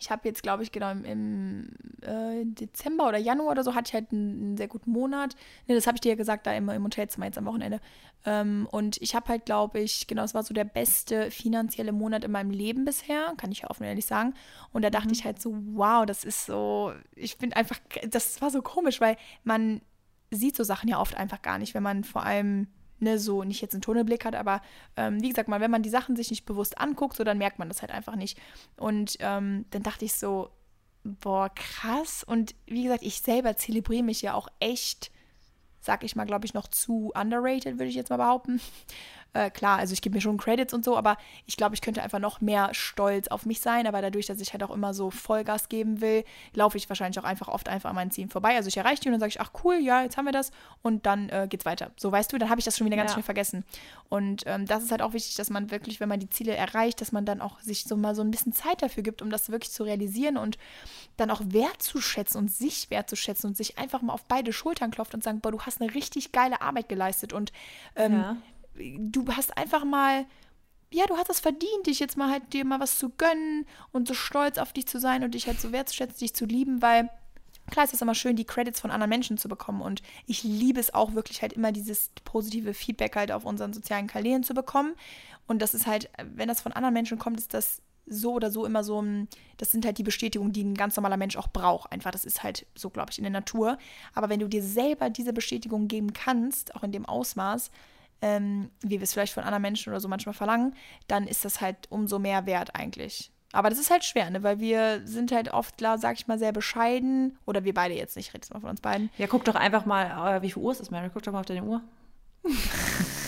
ich habe jetzt, glaube ich, genau im, im äh, Dezember oder Januar oder so hatte ich halt einen, einen sehr guten Monat. Ne, das habe ich dir ja gesagt, da immer im Hotelzimmer jetzt am Wochenende. Ähm, und ich habe halt, glaube ich, genau, es war so der beste finanzielle Monat in meinem Leben bisher, kann ich ja offen und ehrlich sagen. Und da dachte mhm. ich halt so, wow, das ist so, ich bin einfach, das war so komisch, weil man sieht so Sachen ja oft einfach gar nicht, wenn man vor allem ne, so nicht jetzt einen Tunnelblick hat, aber ähm, wie gesagt mal, wenn man die Sachen sich nicht bewusst anguckt, so dann merkt man das halt einfach nicht. Und ähm, dann dachte ich so, boah, krass. Und wie gesagt, ich selber zelebriere mich ja auch echt, sag ich mal, glaube ich, noch zu underrated, würde ich jetzt mal behaupten. Äh, klar, also ich gebe mir schon Credits und so, aber ich glaube, ich könnte einfach noch mehr stolz auf mich sein. Aber dadurch, dass ich halt auch immer so Vollgas geben will, laufe ich wahrscheinlich auch einfach oft einfach an meinen Zielen vorbei. Also ich erreiche die und dann sage ich, ach cool, ja, jetzt haben wir das und dann äh, geht's weiter. So weißt du, dann habe ich das schon wieder ganz ja. schnell vergessen. Und ähm, das ist halt auch wichtig, dass man wirklich, wenn man die Ziele erreicht, dass man dann auch sich so mal so ein bisschen Zeit dafür gibt, um das wirklich zu realisieren und dann auch wertzuschätzen und sich wertzuschätzen und sich einfach mal auf beide Schultern klopft und sagen, boah, du hast eine richtig geile Arbeit geleistet und ähm, ja. Du hast einfach mal ja, du hast es verdient, dich jetzt mal halt dir mal was zu gönnen und so stolz auf dich zu sein und dich halt so wertzuschätzen, dich zu lieben, weil klar ist es immer schön, die Credits von anderen Menschen zu bekommen und ich liebe es auch wirklich halt immer dieses positive Feedback halt auf unseren sozialen Kanälen zu bekommen und das ist halt, wenn das von anderen Menschen kommt, ist das so oder so immer so, das sind halt die Bestätigungen, die ein ganz normaler Mensch auch braucht. Einfach, das ist halt so, glaube ich, in der Natur. Aber wenn du dir selber diese Bestätigung geben kannst, auch in dem Ausmaß, ähm, wie wir es vielleicht von anderen Menschen oder so manchmal verlangen, dann ist das halt umso mehr wert eigentlich. Aber das ist halt schwer, ne? weil wir sind halt oft, sag ich mal, sehr bescheiden. Oder wir beide jetzt nicht, ich rede jetzt mal von uns beiden. Ja, guck doch einfach mal, äh, wie viel Uhr ist es, Mary? Guck doch mal auf deine Uhr.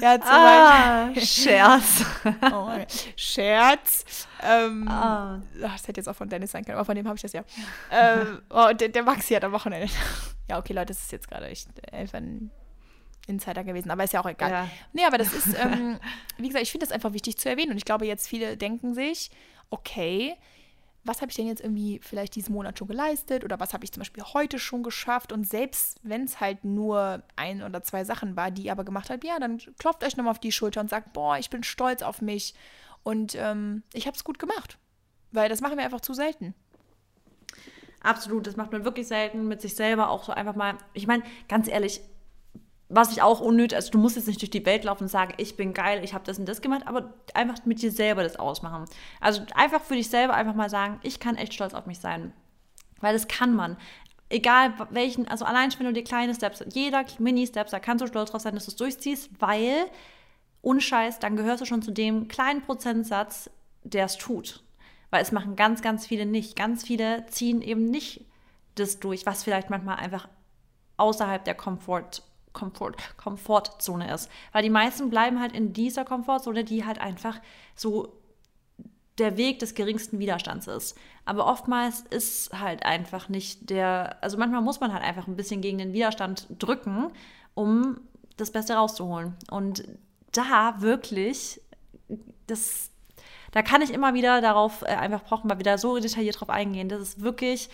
Ja, zum ah, Beispiel. Scherz. oh, Scherz. Ähm, ah. Das hätte jetzt auch von Dennis sein können, aber von dem habe ich das ja. ähm, oh, der, der Maxi hat am Wochenende. ja, okay, Leute, das ist jetzt gerade echt einfach ein Insider gewesen, aber ist ja auch egal. Ja. Nee, aber das ist, ähm, wie gesagt, ich finde das einfach wichtig zu erwähnen und ich glaube, jetzt viele denken sich, okay, was habe ich denn jetzt irgendwie vielleicht diesen Monat schon geleistet oder was habe ich zum Beispiel heute schon geschafft und selbst wenn es halt nur ein oder zwei Sachen war, die ihr aber gemacht habt, ja, dann klopft euch nochmal auf die Schulter und sagt, boah, ich bin stolz auf mich und ähm, ich habe es gut gemacht, weil das machen wir einfach zu selten. Absolut, das macht man wirklich selten mit sich selber auch so einfach mal. Ich meine, ganz ehrlich, was ich auch unnötig, also du musst jetzt nicht durch die Welt laufen und sagen, ich bin geil, ich habe das und das gemacht, aber einfach mit dir selber das ausmachen. Also einfach für dich selber einfach mal sagen, ich kann echt stolz auf mich sein. Weil das kann man. Egal welchen, also allein wenn du dir kleine Steps, jeder Mini-Steps, da kannst du stolz drauf sein, dass du es durchziehst, weil, unscheiß, dann gehörst du schon zu dem kleinen Prozentsatz, der es tut. Weil es machen ganz, ganz viele nicht. Ganz viele ziehen eben nicht das durch, was vielleicht manchmal einfach außerhalb der Komfort Komfort, Komfortzone ist. Weil die meisten bleiben halt in dieser Komfortzone, die halt einfach so der Weg des geringsten Widerstands ist. Aber oftmals ist halt einfach nicht der, also manchmal muss man halt einfach ein bisschen gegen den Widerstand drücken, um das Beste rauszuholen. Und da wirklich, das, da kann ich immer wieder darauf äh, einfach brauchen, mal wieder so detailliert drauf eingehen. Das ist wirklich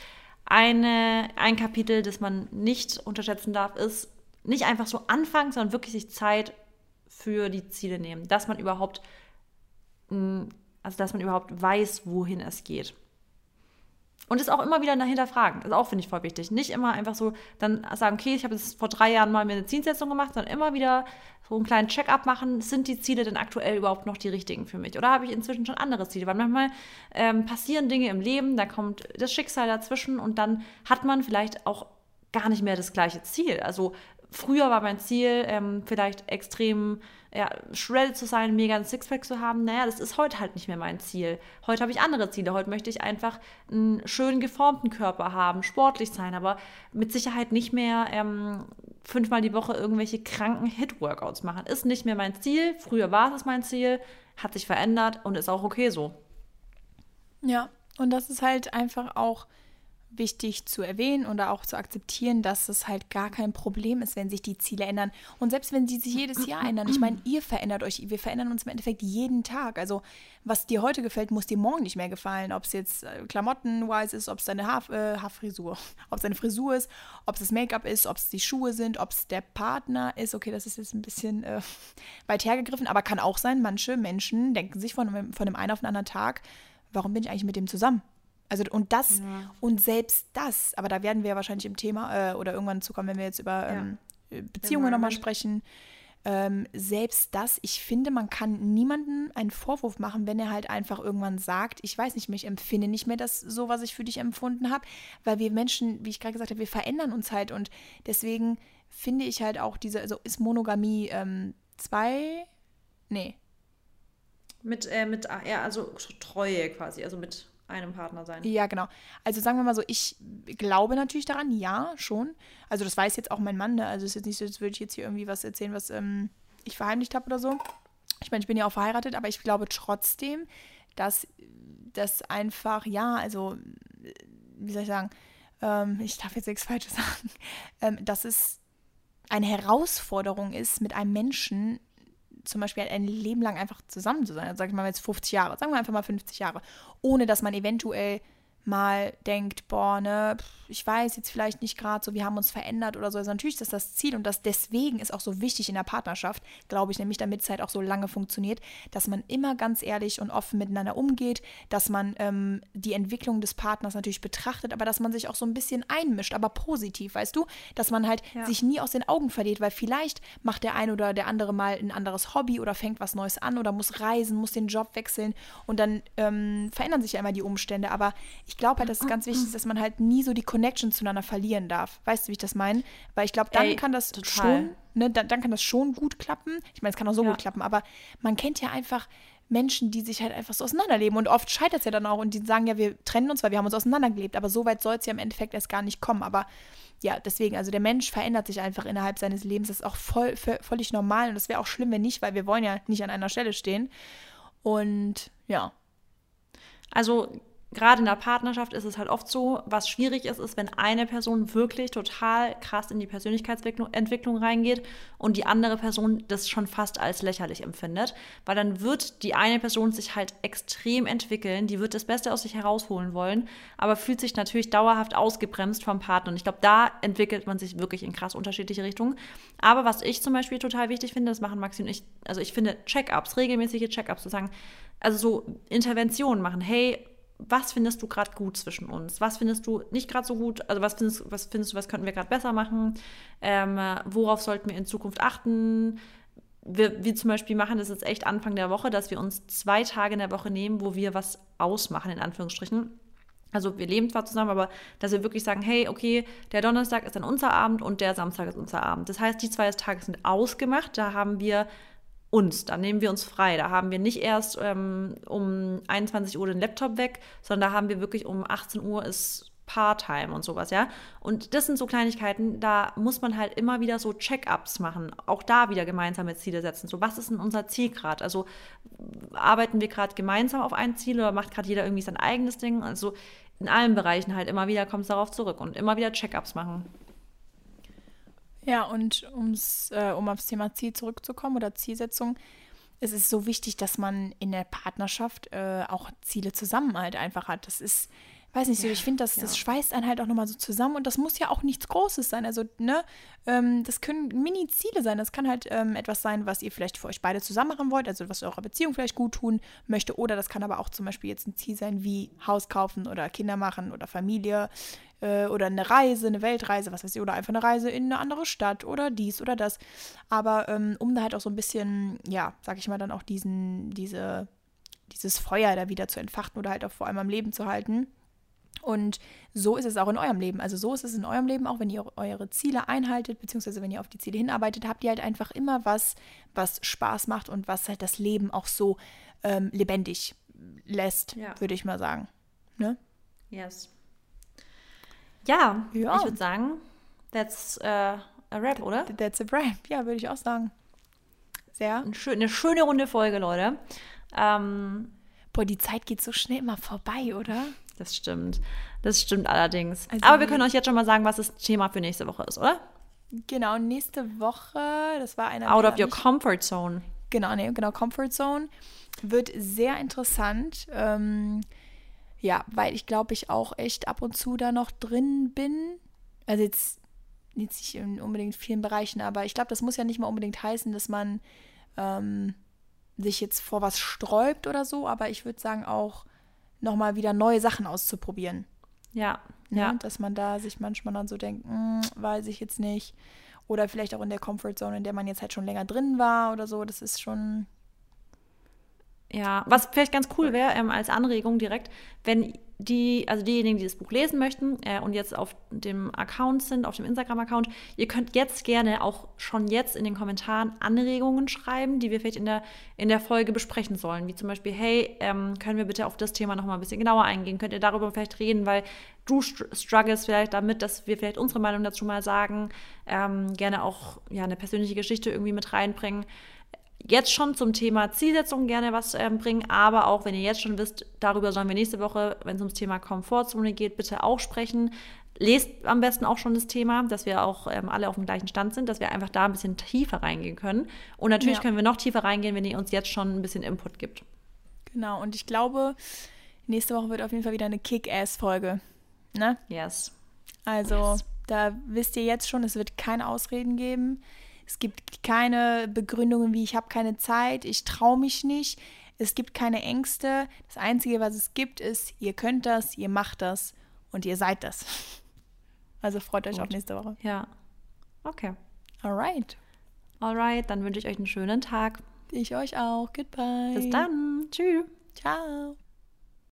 eine, ein Kapitel, das man nicht unterschätzen darf, ist, nicht einfach so anfangen, sondern wirklich sich Zeit für die Ziele nehmen, dass man überhaupt, mm, also dass man überhaupt weiß, wohin es geht. Und es auch immer wieder dahinter fragen. Das ist auch, finde ich, voll wichtig. Nicht immer einfach so dann sagen, okay, ich habe jetzt vor drei Jahren mal mir eine Zielsetzung gemacht, sondern immer wieder so einen kleinen Check-up machen. Sind die Ziele denn aktuell überhaupt noch die richtigen für mich? Oder habe ich inzwischen schon andere Ziele? Weil manchmal ähm, passieren Dinge im Leben, da kommt das Schicksal dazwischen und dann hat man vielleicht auch gar nicht mehr das gleiche Ziel. Also Früher war mein Ziel, ähm, vielleicht extrem ja, shredded zu sein, mega ein Sixpack zu haben. Naja, das ist heute halt nicht mehr mein Ziel. Heute habe ich andere Ziele. Heute möchte ich einfach einen schön geformten Körper haben, sportlich sein, aber mit Sicherheit nicht mehr ähm, fünfmal die Woche irgendwelche kranken Hit-Workouts machen. Ist nicht mehr mein Ziel. Früher war es mein Ziel, hat sich verändert und ist auch okay so. Ja, und das ist halt einfach auch wichtig zu erwähnen oder auch zu akzeptieren, dass es halt gar kein Problem ist, wenn sich die Ziele ändern. Und selbst wenn sie sich jedes Jahr ändern, ich meine, ihr verändert euch, wir verändern uns im Endeffekt jeden Tag. Also was dir heute gefällt, muss dir morgen nicht mehr gefallen. Ob es jetzt äh, klamotten-wise ist, ob es deine Haar, äh, Haarfrisur, ob es deine Frisur ist, ob es das Make-up ist, ob es die Schuhe sind, ob es der Partner ist. Okay, das ist jetzt ein bisschen äh, weit hergegriffen, aber kann auch sein, manche Menschen denken sich von, von dem einen auf den anderen Tag, warum bin ich eigentlich mit dem zusammen? Also und das ja. und selbst das, aber da werden wir ja wahrscheinlich im Thema äh, oder irgendwann zukommen, wenn wir jetzt über ähm, ja. Beziehungen nochmal sprechen. Ähm, selbst das, ich finde, man kann niemandem einen Vorwurf machen, wenn er halt einfach irgendwann sagt, ich weiß nicht, ich empfinde nicht mehr das so, was ich für dich empfunden habe, weil wir Menschen, wie ich gerade gesagt habe, wir verändern uns halt und deswegen finde ich halt auch diese, also ist Monogamie ähm, zwei, nee. Mit, äh, mit, ja, also Treue quasi, also mit einem Partner sein. Ja, genau. Also sagen wir mal so, ich glaube natürlich daran, ja, schon. Also das weiß jetzt auch mein Mann, ne? Also es ist jetzt nicht so, als würde ich jetzt hier irgendwie was erzählen, was ähm, ich verheimlicht habe oder so. Ich meine, ich bin ja auch verheiratet, aber ich glaube trotzdem, dass das einfach, ja, also, wie soll ich sagen, ähm, ich darf jetzt nichts Falsches sagen, ähm, dass es eine Herausforderung ist, mit einem Menschen zum Beispiel ein Leben lang einfach zusammen zu sein. Also sag ich mal jetzt 50 Jahre, sagen wir einfach mal 50 Jahre, ohne dass man eventuell mal denkt, boah, ne, ich weiß jetzt vielleicht nicht gerade so, wir haben uns verändert oder so. Also natürlich ist das das Ziel und das deswegen ist auch so wichtig in der Partnerschaft, glaube ich, nämlich damit es halt auch so lange funktioniert, dass man immer ganz ehrlich und offen miteinander umgeht, dass man ähm, die Entwicklung des Partners natürlich betrachtet, aber dass man sich auch so ein bisschen einmischt, aber positiv, weißt du, dass man halt ja. sich nie aus den Augen verliert, weil vielleicht macht der eine oder der andere mal ein anderes Hobby oder fängt was Neues an oder muss reisen, muss den Job wechseln und dann ähm, verändern sich ja immer die Umstände, aber ich ich glaube halt, dass es ganz wichtig ist, dass man halt nie so die Connection zueinander verlieren darf. Weißt du, wie ich das meine? Weil ich glaube, dann Ey, kann das total. schon, ne, dann, dann, kann das schon gut klappen. Ich meine, es kann auch so ja. gut klappen, aber man kennt ja einfach Menschen, die sich halt einfach so auseinanderleben. Und oft scheitert es ja dann auch und die sagen ja, wir trennen uns, weil wir haben uns auseinandergelebt. Aber so weit soll es ja im Endeffekt erst gar nicht kommen. Aber ja, deswegen, also der Mensch verändert sich einfach innerhalb seines Lebens. Das ist auch voll, völlig normal und das wäre auch schlimm, wenn nicht, weil wir wollen ja nicht an einer Stelle stehen. Und ja. Also gerade in der Partnerschaft ist es halt oft so, was schwierig ist, ist, wenn eine Person wirklich total krass in die Persönlichkeitsentwicklung reingeht und die andere Person das schon fast als lächerlich empfindet, weil dann wird die eine Person sich halt extrem entwickeln, die wird das Beste aus sich herausholen wollen, aber fühlt sich natürlich dauerhaft ausgebremst vom Partner. Und ich glaube, da entwickelt man sich wirklich in krass unterschiedliche Richtungen. Aber was ich zum Beispiel total wichtig finde, das machen Maxi und ich, also ich finde Check-ups, regelmäßige Check-ups, zu sagen, also so Interventionen machen, hey, was findest du gerade gut zwischen uns? Was findest du nicht gerade so gut? Also was findest, was findest du, was könnten wir gerade besser machen? Ähm, worauf sollten wir in Zukunft achten? Wir, wir zum Beispiel machen das jetzt echt Anfang der Woche, dass wir uns zwei Tage in der Woche nehmen, wo wir was ausmachen, in Anführungsstrichen. Also wir leben zwar zusammen, aber dass wir wirklich sagen, hey, okay, der Donnerstag ist dann unser Abend und der Samstag ist unser Abend. Das heißt, die zwei Tage sind ausgemacht. Da haben wir uns, da nehmen wir uns frei. Da haben wir nicht erst ähm, um 21 Uhr den Laptop weg, sondern da haben wir wirklich um 18 Uhr ist Part-Time und sowas, ja. Und das sind so Kleinigkeiten, da muss man halt immer wieder so Check-ups machen, auch da wieder gemeinsame Ziele setzen. So, was ist denn unser Ziel gerade? Also arbeiten wir gerade gemeinsam auf ein Ziel oder macht gerade jeder irgendwie sein eigenes Ding? Also in allen Bereichen halt immer wieder kommt es darauf zurück und immer wieder Check-ups machen. Ja, und um's, äh, um aufs Thema Ziel zurückzukommen oder Zielsetzung, es ist so wichtig, dass man in der Partnerschaft äh, auch Ziele zusammen halt einfach hat. Das ist, weiß nicht so, ich finde, das, ja. das schweißt einen halt auch nochmal so zusammen und das muss ja auch nichts Großes sein. Also, ne, ähm, das können Mini-Ziele sein. Das kann halt ähm, etwas sein, was ihr vielleicht für euch beide zusammen machen wollt, also was eurer Beziehung vielleicht gut tun möchte. Oder das kann aber auch zum Beispiel jetzt ein Ziel sein, wie Haus kaufen oder Kinder machen oder Familie äh, oder eine Reise, eine Weltreise, was weiß ich, oder einfach eine Reise in eine andere Stadt oder dies oder das. Aber ähm, um da halt auch so ein bisschen, ja, sag ich mal, dann auch diesen, diese, dieses Feuer da wieder zu entfachen oder halt auch vor allem am Leben zu halten. Und so ist es auch in eurem Leben. Also so ist es in eurem Leben auch, wenn ihr eure Ziele einhaltet, beziehungsweise wenn ihr auf die Ziele hinarbeitet, habt ihr halt einfach immer was, was Spaß macht und was halt das Leben auch so ähm, lebendig lässt, ja. würde ich mal sagen. Ne? Yes. Ja, ja. ich würde sagen, that's uh, a rap, oder? That's a rap, ja, würde ich auch sagen. Sehr. Ein schön, eine schöne runde Folge, Leute. Ähm, Boah, die Zeit geht so schnell immer vorbei, oder? Das stimmt. Das stimmt allerdings. Also, Aber wir können euch jetzt schon mal sagen, was das Thema für nächste Woche ist, oder? Genau, nächste Woche, das war eine. Out of your comfort zone. Genau, nee, genau, Comfort Zone. Wird sehr interessant. Ähm, ja, weil ich glaube, ich auch echt ab und zu da noch drin bin. Also jetzt, jetzt nicht in unbedingt vielen Bereichen, aber ich glaube, das muss ja nicht mal unbedingt heißen, dass man ähm, sich jetzt vor was sträubt oder so, aber ich würde sagen auch nochmal wieder neue Sachen auszuprobieren. Ja, ja, ja. Dass man da sich manchmal dann so denkt, hm, weiß ich jetzt nicht. Oder vielleicht auch in der Comfortzone, in der man jetzt halt schon länger drin war oder so. Das ist schon, ja, was vielleicht ganz cool wäre ähm, als Anregung direkt, wenn die, also diejenigen, die das Buch lesen möchten äh, und jetzt auf dem Account sind, auf dem Instagram-Account, ihr könnt jetzt gerne auch schon jetzt in den Kommentaren Anregungen schreiben, die wir vielleicht in der, in der Folge besprechen sollen. Wie zum Beispiel, hey, ähm, können wir bitte auf das Thema nochmal ein bisschen genauer eingehen? Könnt ihr darüber vielleicht reden, weil du struggles vielleicht damit, dass wir vielleicht unsere Meinung dazu mal sagen, ähm, gerne auch ja, eine persönliche Geschichte irgendwie mit reinbringen jetzt schon zum Thema Zielsetzung gerne was ähm, bringen, aber auch wenn ihr jetzt schon wisst, darüber sollen wir nächste Woche, wenn es ums Thema Komfortzone geht, bitte auch sprechen. Lest am besten auch schon das Thema, dass wir auch ähm, alle auf dem gleichen Stand sind, dass wir einfach da ein bisschen tiefer reingehen können. Und natürlich ja. können wir noch tiefer reingehen, wenn ihr uns jetzt schon ein bisschen Input gibt. Genau, und ich glaube, nächste Woche wird auf jeden Fall wieder eine Kick-Ass-Folge. Ne? Yes. Also, yes. da wisst ihr jetzt schon, es wird keine Ausreden geben. Es gibt keine Begründungen wie ich habe keine Zeit, ich traue mich nicht. Es gibt keine Ängste. Das Einzige, was es gibt, ist, ihr könnt das, ihr macht das und ihr seid das. Also freut euch Gut. auf nächste Woche. Ja. Okay. Alright. Alright, dann wünsche ich euch einen schönen Tag. Ich euch auch. Goodbye. Bis dann. Tschüss. Ciao.